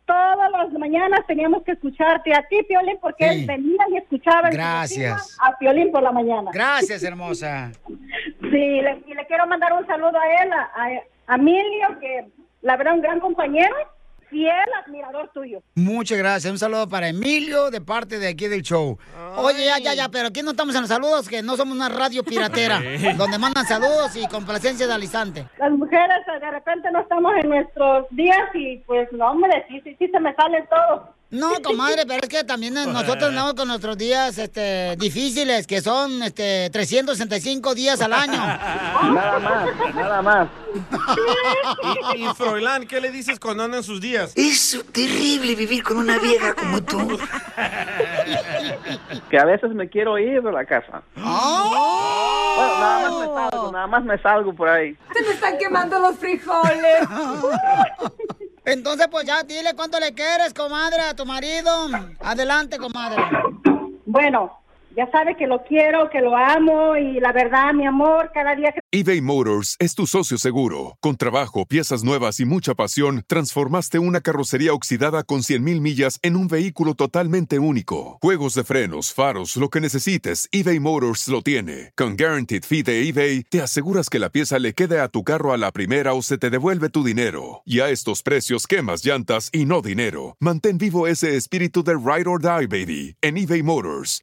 Todas las mañanas teníamos que escucharte a ti, Piolín, porque Sí. él venía y escuchaba su Gracias. a Piolín por la mañana. Gracias, hermosa. Sí, le- y le quiero mandar un saludo a él, a, a Emilio, que la verdad un gran compañero, fiel admirador tuyo. Muchas gracias. Un saludo para Emilio de parte de aquí del show. Oye, ya, ya, ya, pero aquí no estamos en los saludos, que no somos una radio piratera, [LAUGHS] donde mandan saludos y complacencias al instante. Las mujeres eh, de repente no estamos en nuestros días y pues no, hombre, sí, sí, sí se me sale todo. No, comadre, pero es que también nosotros andamos con nuestros días este, difíciles, que son este, 365 días al año. Nada más, nada más. Y, y Froilán, ¿qué le dices cuando andan sus días? Es terrible vivir con una vieja como tú. Que a veces me quiero ir de la casa. Bueno, nada más me salgo, nada más me salgo por ahí. Se me están quemando los frijoles. [LAUGHS] Entonces, pues ya, dile cuánto le quieres, comadre, a tu marido. Adelante, comadre. Bueno, ya sabe que lo quiero, que lo amo y la verdad, mi amor, cada día que eBay Motors es tu socio seguro. Con trabajo, piezas nuevas y mucha pasión, transformaste una carrocería oxidada con 100.000 millas en un vehículo totalmente único. Juegos de frenos, faros, lo que necesites, eBay Motors lo tiene. Con Guaranteed Fee de eBay, te aseguras que la pieza le quede a tu carro a la primera o se te devuelve tu dinero. Y a estos precios, quemas llantas y no dinero. Mantén vivo ese espíritu de Ride or Die, baby, en eBay Motors.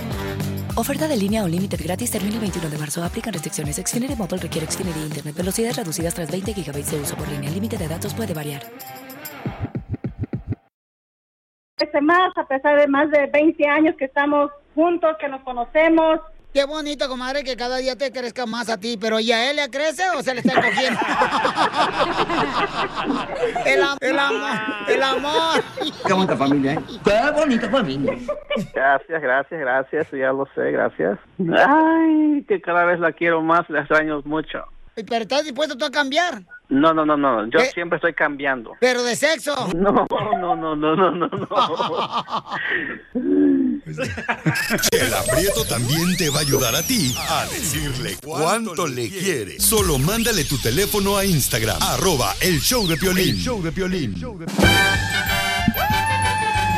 Oferta de línea o límite gratis termina el 21 de marzo. Aplican restricciones. Xfinity Mobile requiere Xfinity Internet. Velocidades reducidas tras 20 GB de uso por línea. El límite de datos puede variar. crece más, a pesar de más de 20 años que estamos juntos, que nos conocemos. Qué bonito, comadre, que cada día te crezca más a ti, pero ¿y a él le crece o se le está cogiendo? [LAUGHS] el, am- el amor, el amor. Qué bonita familia, ¿eh? Qué bonita familia. Gracias, gracias, gracias, ya lo sé, gracias. Ay, que cada vez la quiero más, la extraño mucho. Pero estás dispuesto tú a cambiar, No, no, no, no, yo ¿Qué? siempre estoy cambiando. pero de sexo. No, no, no, no, no, no, no. [LAUGHS] Chela [LAUGHS] Prieto también te va a ayudar a ti a decirle cuánto le quiere. Solo mándale tu teléfono a Instagram, arroba el show de Piolín. El show de Piolín.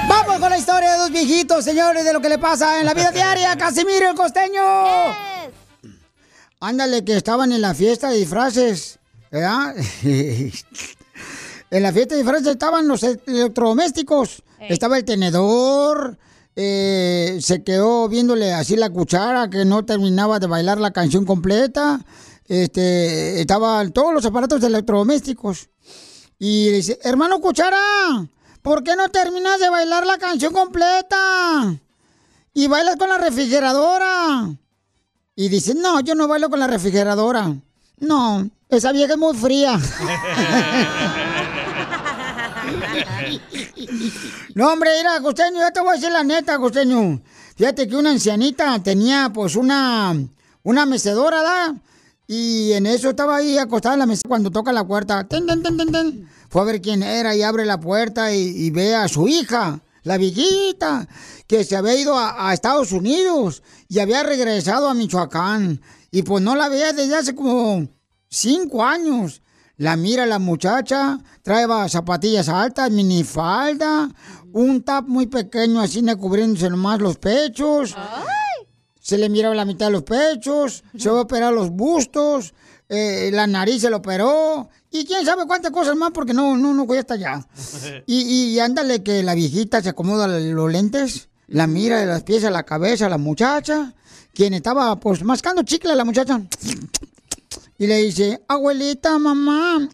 Vamos con la historia de dos viejitos, señores, de lo que le pasa en la vida [LAUGHS] diaria. Casimiro el costeño. Ándale, que estaban en la fiesta de disfraces, ¿verdad? [LAUGHS] en la fiesta de disfraces estaban los electrodomésticos. Estaba el tenedor, eh, se quedó viéndole así la cuchara que no terminaba de bailar la canción completa. Este, estaban todos los aparatos electrodomésticos. Y dice, hermano Cuchara, ¿por qué no terminas de bailar la canción completa? Y bailas con la refrigeradora. Y dice, no, yo no bailo con la refrigeradora. No, esa vieja es muy fría. [LAUGHS] No, hombre, mira, Costeño, yo te voy a decir la neta, Costeño. Fíjate que una ancianita tenía, pues, una, una mecedora, ¿da? Y en eso estaba ahí acostada en la mesa cuando toca la puerta. Ten. Fue a ver quién era y abre la puerta y, y ve a su hija, la viejita, que se había ido a, a Estados Unidos y había regresado a Michoacán. Y pues no la veía desde hace como cinco años. La mira la muchacha, trae zapatillas altas, minifalda, un tap muy pequeño así cubriéndose nomás los pechos. Se le miraba la mitad de los pechos, se va a operar los bustos, eh, la nariz se lo operó, y quién sabe cuántas cosas más porque no, no, no hasta allá. [LAUGHS] Y, y ándale que la viejita se acomoda los lentes, la mira de las pies a la cabeza a la muchacha, quien estaba pues mascando chicle a la muchacha. Y le dice, abuelita, mamá,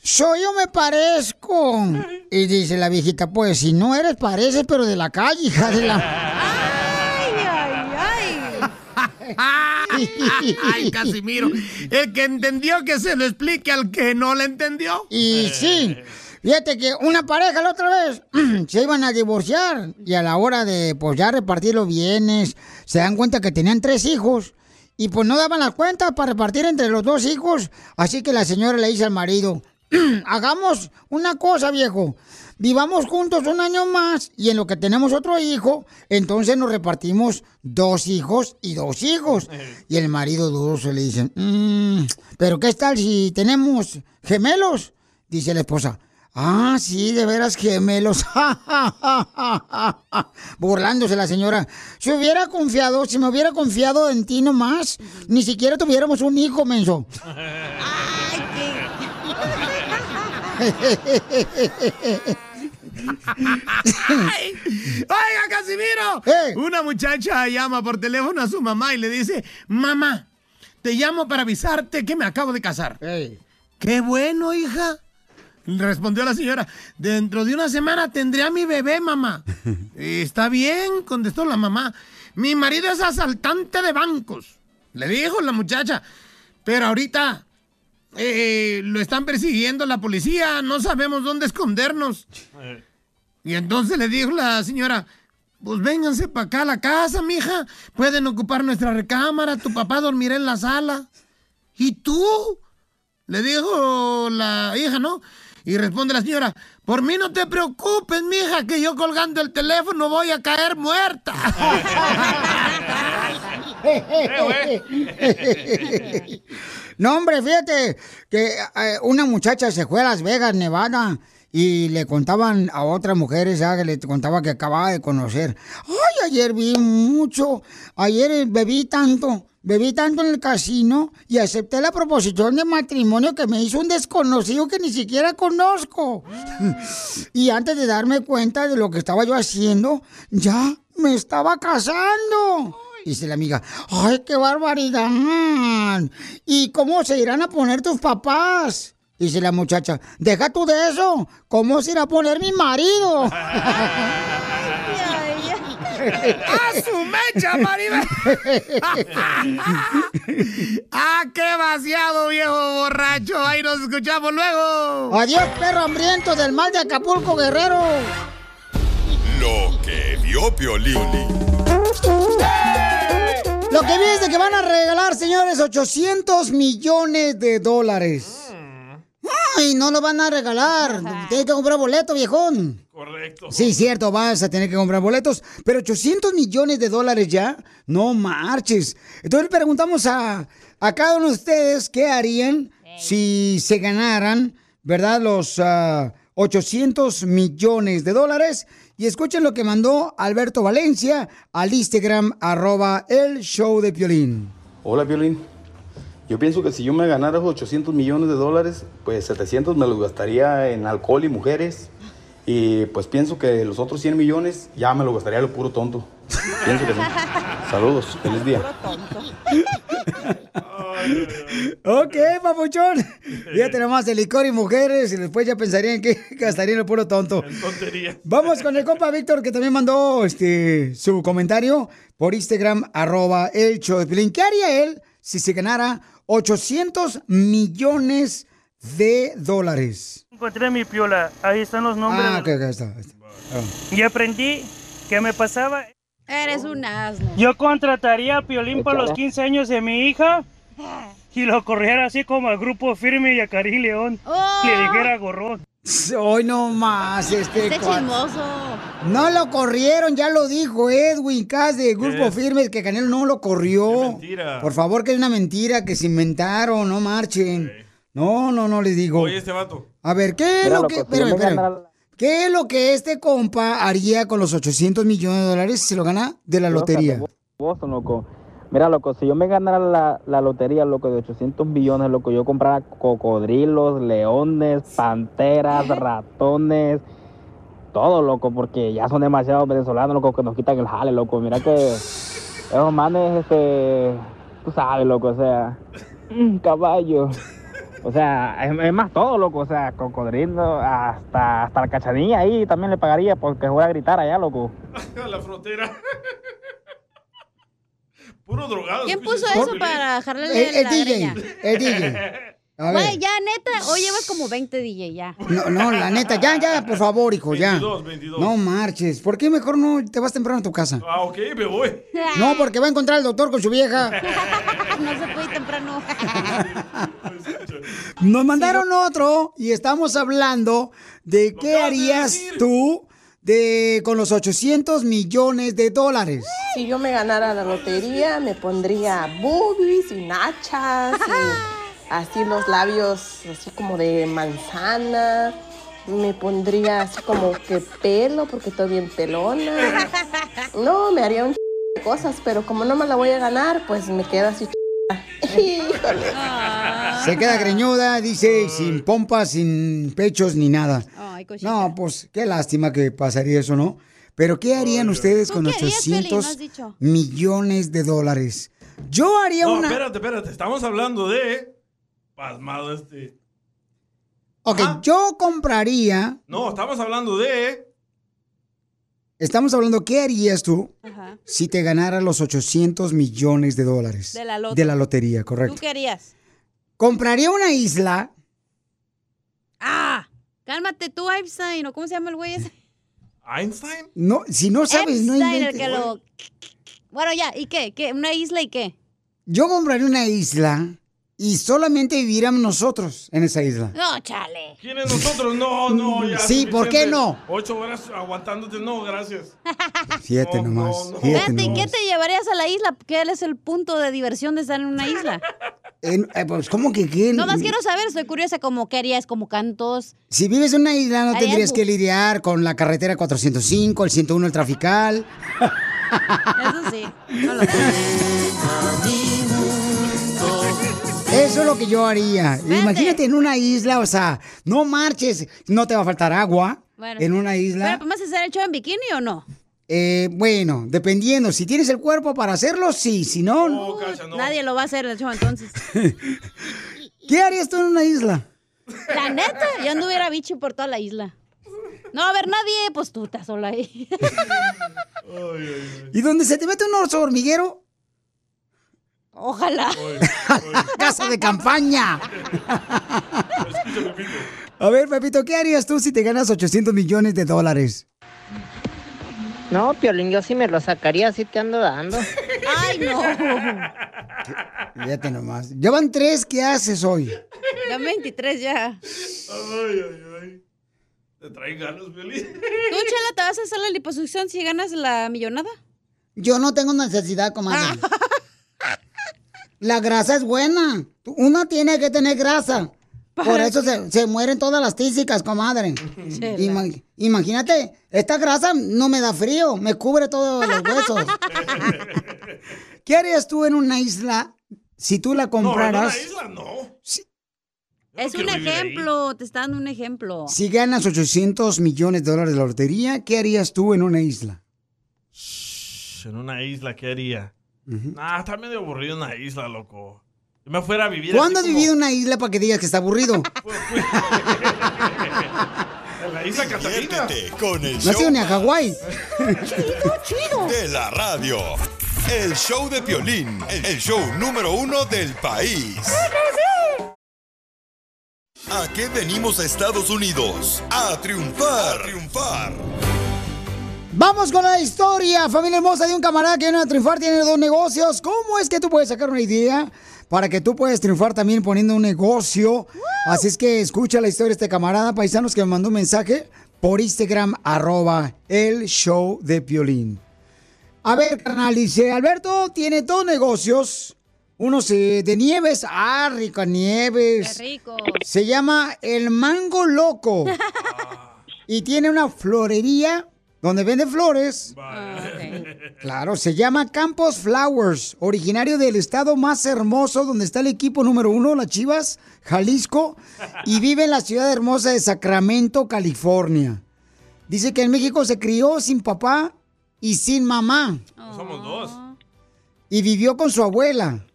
soy yo me parezco. Y dice la viejita, pues si no eres, pareces, pero de la calle, hija de la... [LAUGHS] Ay, Casimiro. El que entendió que se lo explique al que no le entendió. Y sí, fíjate que una pareja la otra vez [CLEARS THROAT] se iban a divorciar y a la hora de pues ya repartir los bienes, se dan cuenta que tenían tres hijos y pues no daban las cuentas para repartir entre los dos hijos. Así que la señora le dice al marido, [CLEARS THROAT] hagamos una cosa, viejo. Vivamos juntos un año más y en lo que tenemos otro hijo, entonces nos repartimos dos hijos y dos hijos. Y el marido duro se le dice, "Mm, pero ¿qué tal si tenemos gemelos? Dice la esposa, ah, sí, de veras gemelos. [LAUGHS] Burlándose la señora. Si hubiera confiado, si me hubiera confiado en ti nomás, ni siquiera tuviéramos un hijo, menso. Ay, [LAUGHS] Oiga, Casimiro. Una muchacha llama por teléfono a su mamá y le dice, mamá, te llamo para avisarte que me acabo de casar. Qué bueno, hija. Respondió la señora, dentro de una semana tendré a mi bebé, mamá. [LAUGHS] Está bien, contestó la mamá. Mi marido es asaltante de bancos. Le dijo la muchacha. Pero ahorita eh, lo están persiguiendo la policía, no sabemos dónde escondernos. Y entonces le dijo la señora, pues vénganse para acá a la casa, mija. Pueden ocupar nuestra recámara, tu papá dormirá en la sala. ¿Y tú? Le dijo la hija, ¿no? Y responde la señora, por mí no te preocupes, mija, que yo colgando el teléfono voy a caer muerta. [LAUGHS] No, hombre, fíjate que eh, una muchacha se fue a Las Vegas, Nevada, y le contaban a otras mujeres, ya que le contaba que acababa de conocer. Ay, ayer vi mucho, ayer bebí tanto, bebí tanto en el casino y acepté la proposición de matrimonio que me hizo un desconocido que ni siquiera conozco. [LAUGHS] y antes de darme cuenta de lo que estaba yo haciendo, ya me estaba casando. Dice la amiga, ¡ay, qué barbaridad! ¿Y cómo se irán a poner tus papás? Dice la muchacha, deja tú de eso, ¿cómo se irá a poner mi marido? [LAUGHS] ¡A su mecha, Maribel! ¡Ah, qué vaciado, viejo borracho! Ahí nos escuchamos luego. Adiós, perro hambriento del mal de Acapulco, guerrero. Lo que vio Piolín. Lo que vi es de que van a regalar, señores, 800 millones de dólares. Ay, no lo van a regalar. Tienes que comprar boleto, viejón. Correcto. Sí, cierto, vas a tener que comprar boletos. Pero 800 millones de dólares ya, no marches. Entonces le preguntamos a, a cada uno de ustedes qué harían si se ganaran, ¿verdad? Los ah, 800 millones de dólares. Y escuchen lo que mandó Alberto Valencia al Instagram, arroba el show de Piolín. Hola, Violín. Yo pienso que si yo me ganara esos 800 millones de dólares, pues 700 me los gastaría en alcohol y mujeres. Y pues pienso que los otros 100 millones ya me los gastaría lo puro tonto. Pienso que sí. [LAUGHS] Saludos, feliz día. Ok, papuchón. Fíjate nomás, el licor y mujeres, y después ya pensarían que [LAUGHS] gastarían el puro tonto. Tontería. Vamos con el compa Víctor, que también mandó este su comentario por Instagram, arroba el show. ¿Qué haría él si se ganara 800 millones de dólares? Encontré mi piola, ahí están los nombres. Ah, ok, ok, está. está. Ah. Y aprendí que me pasaba. Eres un asno. Yo contrataría a Piolín para los Échale. 15 años de mi hija [LAUGHS] y lo corriera así como al grupo firme y a Karim León. Le dijera gorrón. Hoy no más, este Este chismoso. No lo corrieron, ya lo dijo Edwin Cass de Grupo es? Firmes que Canelo no lo corrió. mentira. Por favor, que es una mentira que se inventaron, no marchen. No, no, no les digo. Oye, este vato. A ver, ¿qué es Mira, lo loco, que si me espérame. ¿Qué es lo que este compa haría con los 800 millones de dólares si se lo gana de la lotería? Boston, loco. Mira, loco, si yo me ganara la, la lotería, loco, de 800 millones, loco, yo comprara cocodrilos, leones, panteras, [LAUGHS] ratones, todo, loco, porque ya son demasiados venezolanos, loco, que nos quitan el jale, loco. Mira que [LAUGHS] esos manes, este, tú sabes, loco, o sea, un caballo. O sea, es, es más todo, loco, o sea, cocodrilo, hasta, hasta la cachanilla ahí también le pagaría porque voy a gritar allá, loco. [LAUGHS] A la frontera. Puro drogado. ¿Quién puso eso para jalarle El, el la DJ, greña? el DJ. A Güey, ver. ya, neta, hoy llevas como 20 DJ, ya. No, no, la neta, ya, ya, por favor, hijo, ya. 22, 22. No marches. ¿Por qué mejor no te vas temprano a tu casa? Ah, ok, me voy. [LAUGHS] No, porque va a encontrar al doctor con su vieja. [LAUGHS] no se puede ir temprano. Nos mandaron otro y estamos hablando de qué harías tú de con los 800 millones de dólares. Si yo me ganara la lotería, me pondría boobies y nachas y [LAUGHS] así los labios así como de manzana. Me pondría así como que pelo porque estoy bien pelona. [LAUGHS] No, me haría un ch- de cosas, pero como no me la voy a ganar, pues me quedo así. ch- Híjole. Se queda greñuda, dice, sin pompas, sin pechos ni nada. Ay. No, pues qué lástima que pasaría eso, ¿no? Pero ¿qué harían ustedes ¿Tú con qué harías, Piolín? No 800 has dicho. millones de dólares? Yo haría No, una... espérate, espérate. Estamos hablando de. Pasmado este. Ok, yo compraría... No, estamos hablando de. Estamos hablando, ¿qué harías tú Ajá. si te ganaras los 800 millones de dólares? De la loto. De la lotería, ¿Tú correcto. qué harías? Compraría una isla. Ah, cálmate tú, Einstein, ¿o cómo se llama el güey ese? ¿Einstein? No, si no sabes, no Epstein, el inventes. que lo... Bueno, ya, ¿y qué? ¿Qué? ¿Una isla y qué? Yo compraría una isla y solamente viviríamos nosotros en esa isla. No, chale. ¿Quiénes nosotros? No, no, [LAUGHS] ya. Sí, ¿por qué no? Ocho horas aguantándote, no, gracias. [LAUGHS] Fíjate nomás. Fíjate Espérate, ¿y qué nomás. te llevarías a la isla? ¿Qué es el punto de diversión de estar en una isla? [LAUGHS] En- eh, pues, ¿cómo que qué? No más quiero saber, estoy curiosa, como qué harías, como cantos. Si vives en una isla, no Harías tendrías bu- que lidiar con la carretera 405, el 101, el trafical. Eso sí. no lo sé. Eso es lo que yo haría. Imagínate en una isla, o sea, no marches, no te va a faltar agua Bueno. en una ¿Pero isla. podemos hacer el show en bikini o no? Eh, bueno, dependiendo, si tienes el cuerpo para hacerlo, sí, si no, no. Nadie lo va a hacer el show entonces. [LAUGHS] ¿qué harías tú en una isla? La neta, yo anduviera bicho por toda la isla. No a haber nadie, pues tú estás sola ahí. ¿Y donde se te mete un oso hormiguero? Ojalá. [LAUGHS] Casa de campaña. A ver, Pepito, ¿qué harías tú si te ganas 800 millones de dólares? No, Piolín, yo sí me lo sacaría, así te ando dando. Ay, no. Fíjate nomás. Llevan tres, ¿qué haces hoy? Ya 23 ya. Ay, ay, ay. Te trae ganas, Violín. ¿Tú, Chela, te vas a hacer la liposucción si ganas la millonada? Yo no tengo necesidad, comadre. [LAUGHS] La grasa es buena. Uno tiene que tener grasa. Por eso se, se mueren todas las tísicas, comadre. Ima- imagínate, esta grasa no me da frío, me cubre todos los huesos. [LAUGHS] ¿Qué harías tú en una isla si tú la compraras? isla no. Es un ejemplo, te está dando un ejemplo. Si ganas 800 millones de dólares de la lotería, ¿qué harías tú en una isla? En una isla, ¿qué haría? Nah, está medio aburrido una isla, loco. Yo me fuera a vivir ¿Cuándo has como- vivido en una isla para que digas que está aburrido? [LAUGHS] en [LAUGHS] la isla Catalina. Con el No show ni a Hawái. [LAUGHS] de la radio. El show de Piolín, el show número uno del país. ¿A qué venimos a Estados Unidos? A triunfar, a triunfar. Vamos con la historia, familia hermosa, de un camarada que viene a triunfar, tiene dos negocios. ¿Cómo es que tú puedes sacar una idea para que tú puedas triunfar también poniendo un negocio? Así es que escucha la historia de este camarada, paisanos, que me mandó un mensaje por Instagram, arroba el show de Piolín. A ver, carnal, dice, Alberto tiene dos negocios. Uno se- de nieves, ah, rica nieves. Qué rico. Se llama El Mango Loco. [LAUGHS] y tiene una florería donde vende flores. [LAUGHS] Claro, se llama Campos Flowers, originario del estado más hermoso donde está el equipo número uno, las Chivas, Jalisco, y vive en la ciudad hermosa de Sacramento, California. Dice que en México se crió sin papá y sin mamá Somos dos. y vivió con su abuela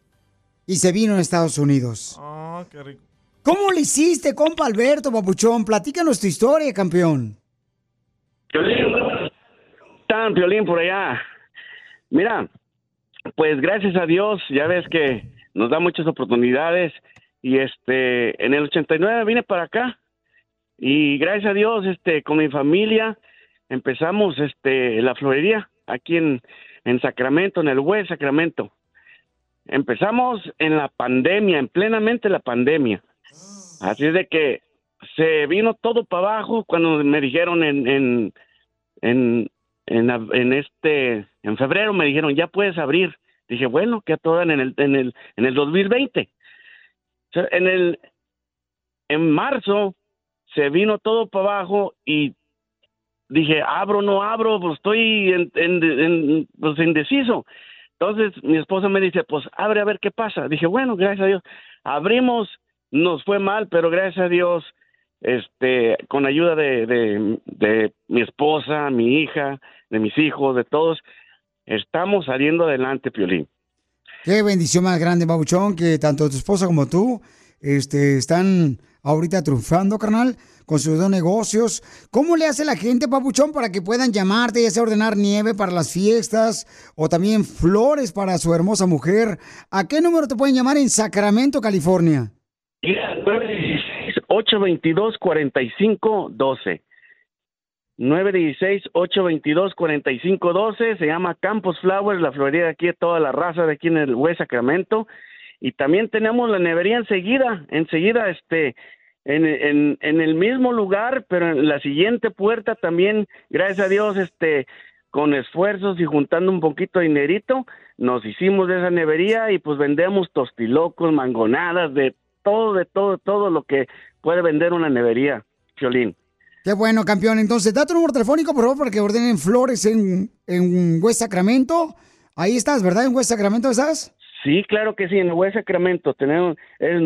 y se vino a Estados Unidos. Ah, qué rico. ¿Cómo le hiciste, compa Alberto Papuchón? Platícanos tu historia, campeón. Tan Piolín por allá. Mira, pues gracias a Dios, ya ves que nos da muchas oportunidades y este en el 89 vine para acá y gracias a Dios este con mi familia empezamos este la florería aquí en en Sacramento, en el West Sacramento. Empezamos en la pandemia, en plenamente la pandemia. Así es de que se vino todo para abajo cuando me dijeron en, en, en, en, este, en febrero me dijeron, ya puedes abrir. Dije, bueno, que a todas en el, en el, en el 2020. O sea, en el, en marzo se vino todo para abajo y dije, abro, no abro, pues estoy en- pues indeciso. Entonces mi esposa me dice, pues abre a ver qué pasa. Dije, bueno, gracias a Dios. Abrimos, nos fue mal, pero gracias a Dios, este, con ayuda de, de, de mi esposa, mi hija, de mis hijos, de todos, estamos saliendo adelante, Piolín. Qué bendición más grande, Babuchón, que tanto tu esposa como tú este, están ahorita triunfando, carnal, con sus dos negocios. ¿Cómo le hace la gente, Papuchón, para que puedan llamarte, ya sea ordenar nieve para las fiestas o también flores para su hermosa mujer? ¿A qué número te pueden llamar en Sacramento, California? 822-4512. 916-822-4512. Se llama Campos Flowers, la florería de aquí, de toda la raza de aquí en el West Sacramento. Y también tenemos la nevería enseguida, enseguida, este, en, en, en el mismo lugar, pero en la siguiente puerta también, gracias a Dios, este, con esfuerzos y juntando un poquito de dinerito, nos hicimos de esa nevería y pues vendemos tostilocos, mangonadas, de todo, de todo, todo lo que puede vender una nevería, Fiolín. Qué bueno, campeón. Entonces, da tu número telefónico, por favor, para que ordenen flores en, en West Sacramento. Ahí estás, ¿verdad? ¿En West Sacramento estás? Sí, claro que sí, en West Sacramento tenemos el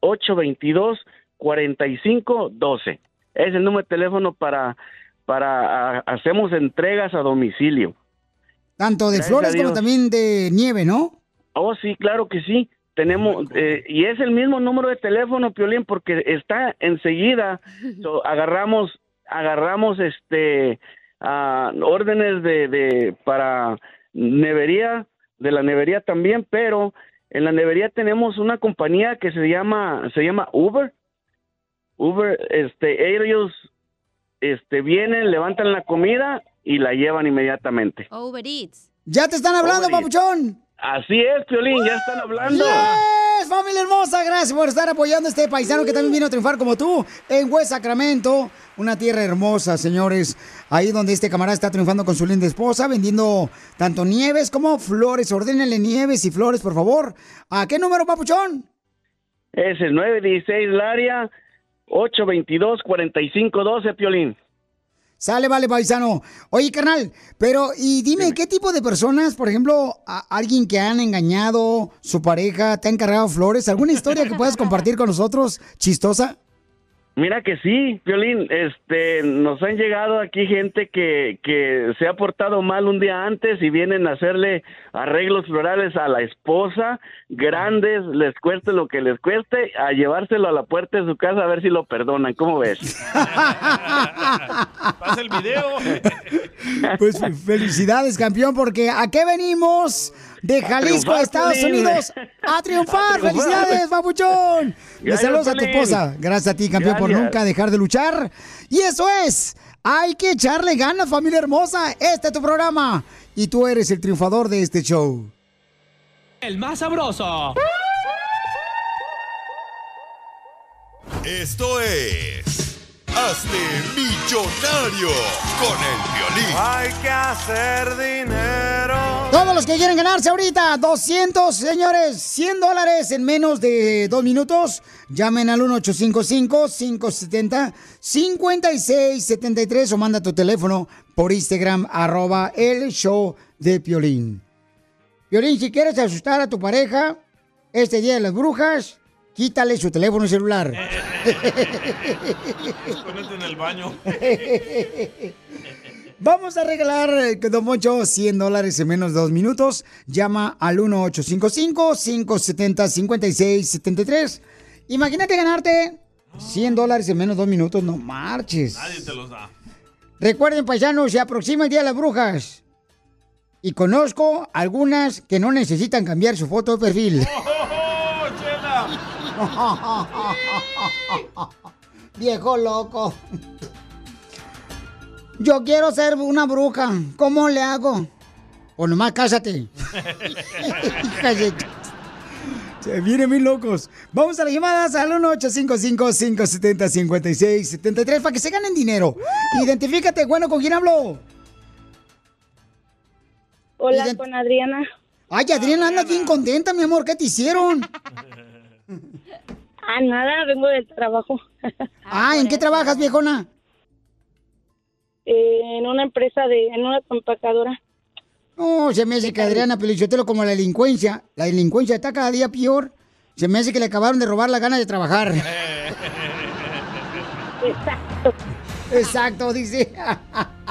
916-822-4512. Es el número de teléfono para, para, hacemos entregas a domicilio. Tanto de Gracias flores como también de nieve, ¿no? Oh, sí, claro que sí. Tenemos, eh, y es el mismo número de teléfono, Piolín, porque está enseguida. [LAUGHS] So, agarramos, agarramos este ah, órdenes de, de para nevería, de la nevería también, pero en la nevería tenemos una compañía que se llama, se llama Uber. Uber, este, ellos, este, vienen, levantan la comida y la llevan inmediatamente. Uber Eats. Ya te están hablando, Uber Eats. papuchón. Así es, Piolín, ya están hablando. ¡Yes! Familia hermosa, gracias por estar apoyando a este paisano que también vino a triunfar como tú en West Sacramento, una tierra hermosa, señores. Ahí donde este camarada está triunfando con su linda esposa, vendiendo tanto nieves como flores. Ordénenle nieves y flores, por favor. ¿A qué número, papuchón? Es el 916 Laria 822-4512, Piolín. Sale, vale, paisano. Oye, carnal, pero y dime, ¿qué tipo de personas, por ejemplo, a- alguien que han engañado, su pareja, te ha encargado flores? ¿Alguna historia que puedas compartir con nosotros, chistosa? Mira que sí, Violín, este, nos han llegado aquí gente que, que se ha portado mal un día antes y vienen a hacerle arreglos florales a la esposa, grandes, les cueste lo que les cueste, a llevárselo a la puerta de su casa a ver si lo perdonan, ¿cómo ves? [LAUGHS] Pasa el video. Pues felicidades, campeón, porque ¿a qué venimos? De Jalisco a Estados. Unidos a triunfar. [LAUGHS] A triunfar. ¡Felicidades, papuchón! Le Gracias, saludos a tu esposa. Gracias a ti, campeón, por nunca dejar de luchar. Y eso es, hay que echarle ganas, familia hermosa. Este es tu programa. Y tú eres el triunfador de este show. El más sabroso. Esto es. Hazte millonario con el violín. Hay que hacer dinero. Todos los que quieren ganarse ahorita 200, señores, 100 dólares en menos de dos minutos, llamen al 1855-570-5673 o manda tu teléfono por Instagram, arroba el show de Piolín. Piolín, si quieres asustar a tu pareja este día de las brujas, quítale su teléfono celular. [LAUGHS] Escóndete en el baño. [LAUGHS] Vamos a regalar, eh, Don Moncho, 100 dólares en menos de dos minutos. Llama al 1855-570-5673. Imagínate ganarte 100 dólares en menos de dos minutos. No marches. Nadie te los da. Recuerden, paisanos, se aproxima el Día de las Brujas. Y conozco algunas que no necesitan cambiar su foto de perfil. [LAUGHS] ¡Oh, Chela! [LAUGHS] Viejo loco. [LAUGHS] Yo quiero ser una bruja. ¿Cómo le hago? O nomás cásate. [LAUGHS] Se vienen bien locos. Vamos a las llamadas al 1-855-570-5673 para que se ganen dinero. Identifícate, bueno, ¿con quién hablo? Hola, Ident- con Adriana. Ay, Adriana, anda bien contenta, mi amor. ¿Qué te hicieron? Ah, nada, vengo del trabajo. Ah, ¿en qué trabajas, viejona? Eh, en una empresa de, en una empacadora. No, se me hace que Adriana Pelichotelo como la delincuencia. La delincuencia está cada día peor. Se me hace que le acabaron de robar la gana de trabajar. [LAUGHS] Exacto. Exacto, dice.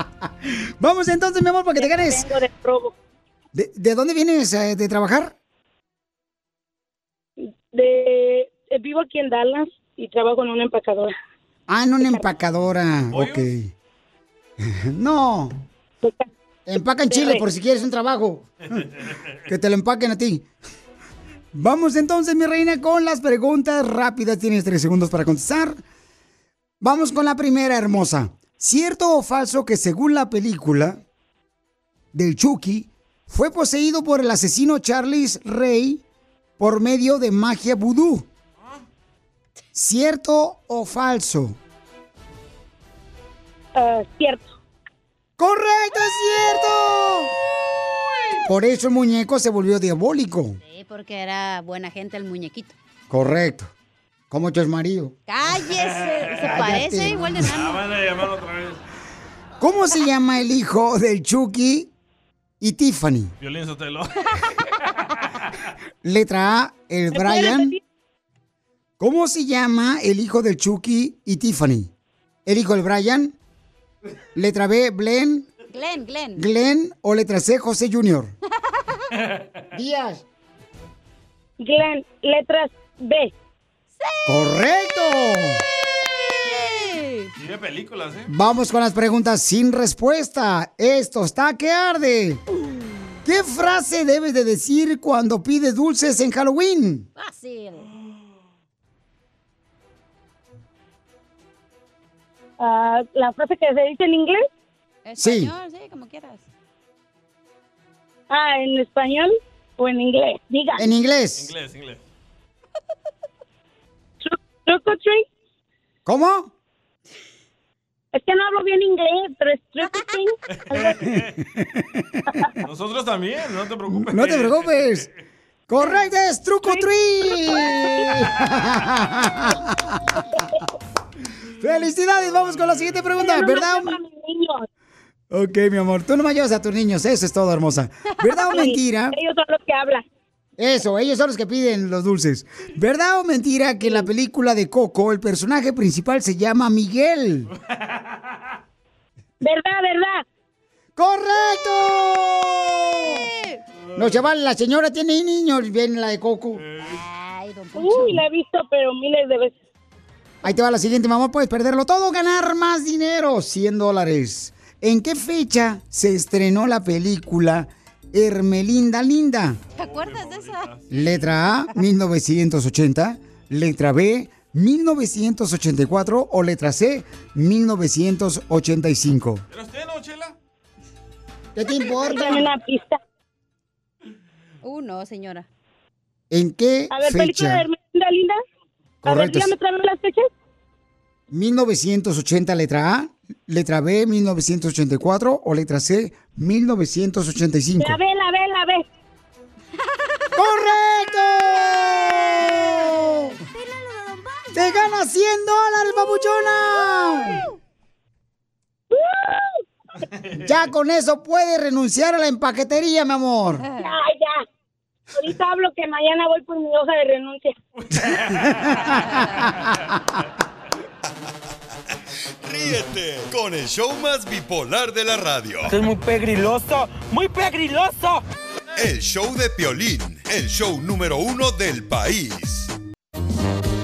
[LAUGHS] Vamos entonces, mi amor, para que te ganes. De robo. ¿De, de dónde vienes eh, de trabajar? De, eh, vivo aquí en Dallas y trabajo en una empacadora. Ah, en una empacadora. Ok. [LAUGHS] No. Empacan chile por si quieres un trabajo. [LAUGHS] Que te lo empaquen a ti. Vamos entonces, mi reina, con las preguntas rápidas. Tienes tres segundos para contestar. Vamos con la primera, hermosa. ¿Cierto o falso que según la película del Chucky, fue poseído por el asesino Charles Rey por medio de magia vudú? ¿Cierto o falso? Ah, cierto. ¡Correcto, es cierto! Por eso el muñeco se volvió diabólico. Sí, porque era buena gente el muñequito. Correcto. Como tu marido. Cállese, se parece igual de Ah, nano. van a llamar otra vez. ¿Cómo se llama el hijo del Chucky y Tiffany? Violín Sotelo. [LAUGHS] Letra A, el ¿Me puede Brian. ¿Cómo se llama el hijo del Chucky y Tiffany? ¿El hijo del Brian? Letra B, Glenn. Glenn, Glenn. Glenn o letra C, José Jr. [LAUGHS] Díaz. Glenn, letras B. Correcto. Ve películas, ¿eh? Vamos con las preguntas sin respuesta. Esto está que arde. ¿Qué frase debes de decir cuando pides dulces en Halloween? Fácil. Ah, la frase que se dice en inglés. Sí. Español, sí, como quieras. Ah, en español o en inglés. Diga. En inglés. Inglés, inglés. Trick or treat. ¿Cómo? Es que no hablo bien inglés, pero es trick or treat. Nosotros también, no te preocupes. No te preocupes. Correcto, es truco tri. [LAUGHS] [LAUGHS] Felicidades, vamos con la siguiente pregunta, Yo ¿verdad? nomás llevo a mis niños. Ok, mi amor, tú nomás llevas a tus niños, eso es todo, hermosa. ¿Verdad o Sí, [LAUGHS] [LAUGHS] mentira? Ellos son los que hablan. Eso, ellos son los que piden los dulces. ¿Verdad o mentira que en la película de Coco el personaje principal se llama Miguel? [LAUGHS] ¿Verdad, verdad? ¡Correcto! No, chaval, la señora tiene niños, viene la de Coco. Uy, la he visto, pero miles de veces. Ahí te va la siguiente, mamá. Puedes perderlo todo, ganar más dinero. 100 dólares. ¿En qué fecha se estrenó la película Hermelinda Linda? ¿Te acuerdas de esa? Letra A, 1980. Letra B, 1984. O letra C, 1985. ¿Pero usted no, Chela? ¿Qué te importa? Dame una pista. Uh, no, señora. ¿En qué A ver, película de? Hermelinda Linda. A ver, Correcto. dígame las fechas. 1980, letra A. Letra B, 1984. O letra C, 1985. La ve, la ve, la ve. ¡Correcto! ¡Te ganas 100 dólares, papuchona! Ya con eso puedes renunciar a la empaquetería, mi amor. Ya, ya. Ahorita hablo que mañana voy por mi hoja de renuncia. Ríete con el show más bipolar de la radio. Esto es muy pegriloso, muy pegriloso. El show de Piolín, el show número uno del país.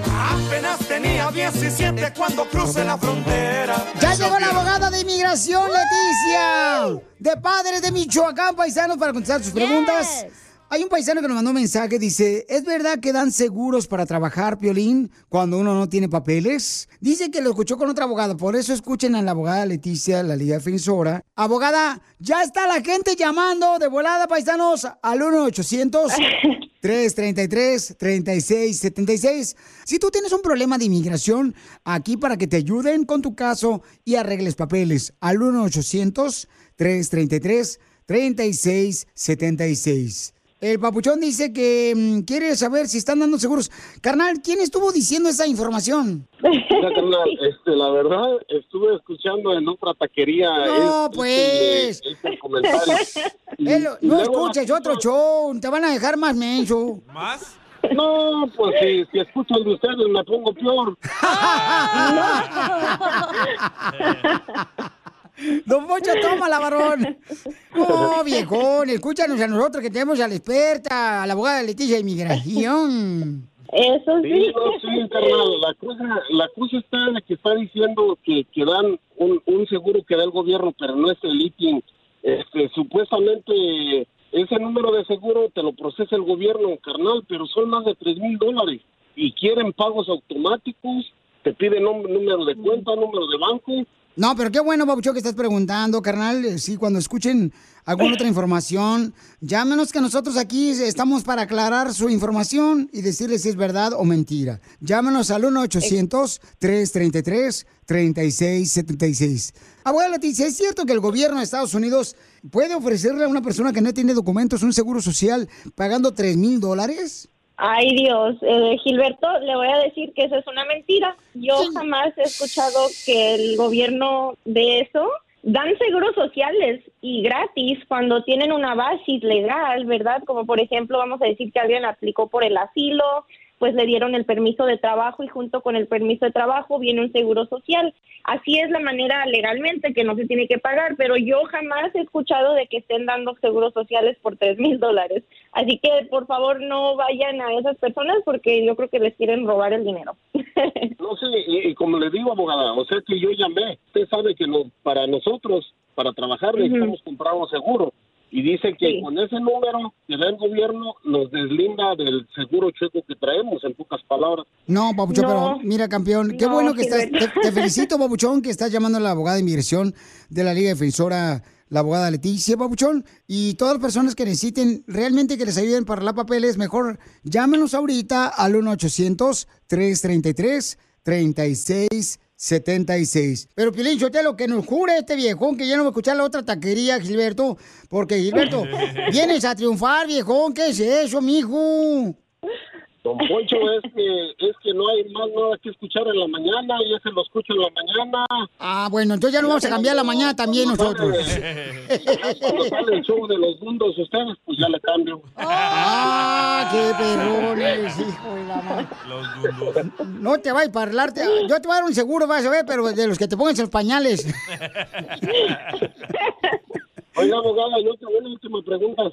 Apenas tenía 17 cuando crucé la frontera. Ya llegó la abogada de inmigración, Leticia. De padres de Michoacán, paisanos, para contestar sus preguntas. Hay un paisano que nos mandó un mensaje, dice, ¿es verdad que dan seguros para trabajar, Piolín, cuando uno no tiene papeles? Dice que lo escuchó con otra abogada, por eso escuchen a la abogada Leticia, la Liga Defensora. Abogada, ya está la gente llamando de volada, paisanos, al 1-800-333-3676. Si tú tienes un problema de inmigración, aquí para que te ayuden con tu caso y arregles papeles, al 1-800-333-3676. El papuchón dice que mm, quiere saber si están dando seguros. Carnal, ¿quién estuvo diciendo esa información? Mira, carnal, este, la verdad, estuve escuchando en otra taquería. No, este, pues. este comentario. [LAUGHS] Y- Él- y no luego escuches otro show, te van a dejar más menso. ¿Más? No, pues si, si escucho el de ustedes me pongo peor. [LAUGHS] [LAUGHS] Don Poncho, tómala, varón. No, [LAUGHS] viejón, escúchanos a nosotros que tenemos a la experta, a la abogada Leticia de Inmigración. Eso Sí, no, sí, carnal. La cosa, la cosa está en la que está diciendo que, que dan un, un seguro que da el gobierno, pero no es el ITIN. Este, supuestamente ese número de seguro te lo procesa el gobierno, carnal, pero son más de tres mil dólares y quieren pagos automáticos, te piden número de cuenta, número de banco. No, pero qué bueno, Papucho, que estás preguntando, carnal. Eh, Sí, cuando escuchen alguna otra información, llámenos que nosotros aquí estamos para aclarar su información y decirles si es verdad o mentira. Llámenos al 1-800-333-3676. Abuela Leticia, ¿es cierto que el gobierno de Estados Unidos puede ofrecerle a una persona que no tiene documentos un seguro social pagando 3 mil dólares? Ay Dios, eh, Gilberto, le voy a decir que eso es una mentira. Yo jamás he escuchado que el gobierno de eso dan seguros sociales y gratis cuando tienen una base legal, ¿verdad? Como por ejemplo, vamos a decir que alguien aplicó por el asilo, pues le dieron el permiso de trabajo y junto con el permiso de trabajo viene un seguro social. Así es la manera legalmente que no se tiene que pagar, pero yo jamás he escuchado de que estén dando seguros sociales por tres mil dólares. Así que por favor no vayan a esas personas porque yo creo que les quieren robar el dinero. [LAUGHS] No sé, y, y como le digo, abogada, o sea que yo llamé. Usted sabe que no, para nosotros, para trabajar, necesitamos comprar un seguro. Y dice que con ese número que da el gobierno nos deslinda del seguro chueco que traemos, en pocas palabras. No, Papuchón, No. pero mira, campeón, qué No, bueno que estás. Te felicito, Papuchón, que estás llamando a la abogada de inmigración de la Liga Defensora, la abogada Leticia, Papuchón. Y todas las personas que necesiten realmente que les ayuden para la papeles, mejor llámenos ahorita al 1-800-333-3676. Pero, Pilín, lo que nos jure este viejón que ya no va a escuchar la otra taquería, Gilberto. Porque, Gilberto, [LAUGHS] vienes a triunfar, viejón. ¿Qué es eso, mijo? Don Poncho, [LAUGHS] es que, es que no hay más nada que escuchar en la mañana, ya se lo escucho en la mañana. Ah, bueno, entonces ya no vamos a cambiar la mañana también nosotros. Cuando sale el show de los mundos ustedes, pues ya le cambio. Ah, qué perrones, [LAUGHS] hijo de la madre. No te vayas a parlarte. Yo te voy a dar un seguro, vas a ver, pero de los que te pongan en los pañales. [LAUGHS] Oiga, abogada, yo tengo una última pregunta.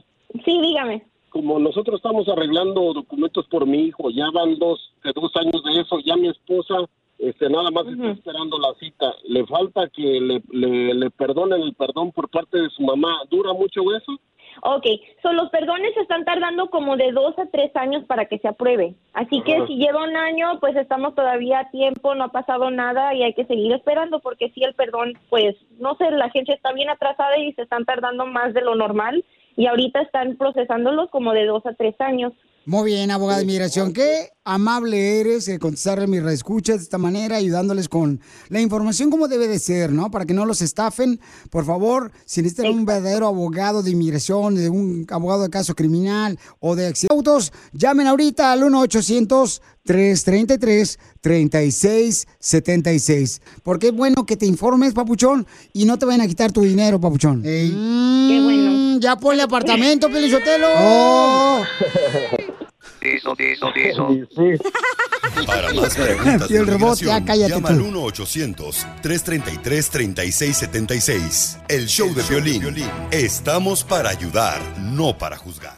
Sí, dígame. Como nosotros estamos arreglando documentos por mi hijo, ya van dos, de dos años de eso, ya mi esposa este, nada más está esperando la cita. Le falta que le, le, le perdonen el perdón por parte de su mamá. ¿Dura mucho eso? Ok, so los perdones están tardando como de dos a tres años para que se apruebe. Así que si lleva un año, pues estamos todavía a tiempo, no ha pasado nada y hay que seguir esperando porque si el perdón, pues no sé, la gente está bien atrasada y se están tardando más de lo normal y ahorita están procesándolos como de dos a tres años. Muy bien, abogada de inmigración. Qué amable eres de contestarle mis reescuchas de esta manera, ayudándoles con la información como debe de ser, ¿no? Para que no los estafen. Por favor, si necesitan un verdadero abogado de inmigración, de un abogado de caso criminal o de autos, llamen ahorita al 1-800-333-3676. Porque es bueno que te informes, papuchón, y no te vayan a quitar tu dinero, papuchón. Qué bueno. Ya ponle apartamento, Pelizotelo. Oh. [LAUGHS] Eso, eso, eso. Para [LAUGHS] más preguntas Y el robot, ya cállate llama tú. al 1-800-333-3676. El show de violín. Estamos para ayudar, no para juzgar.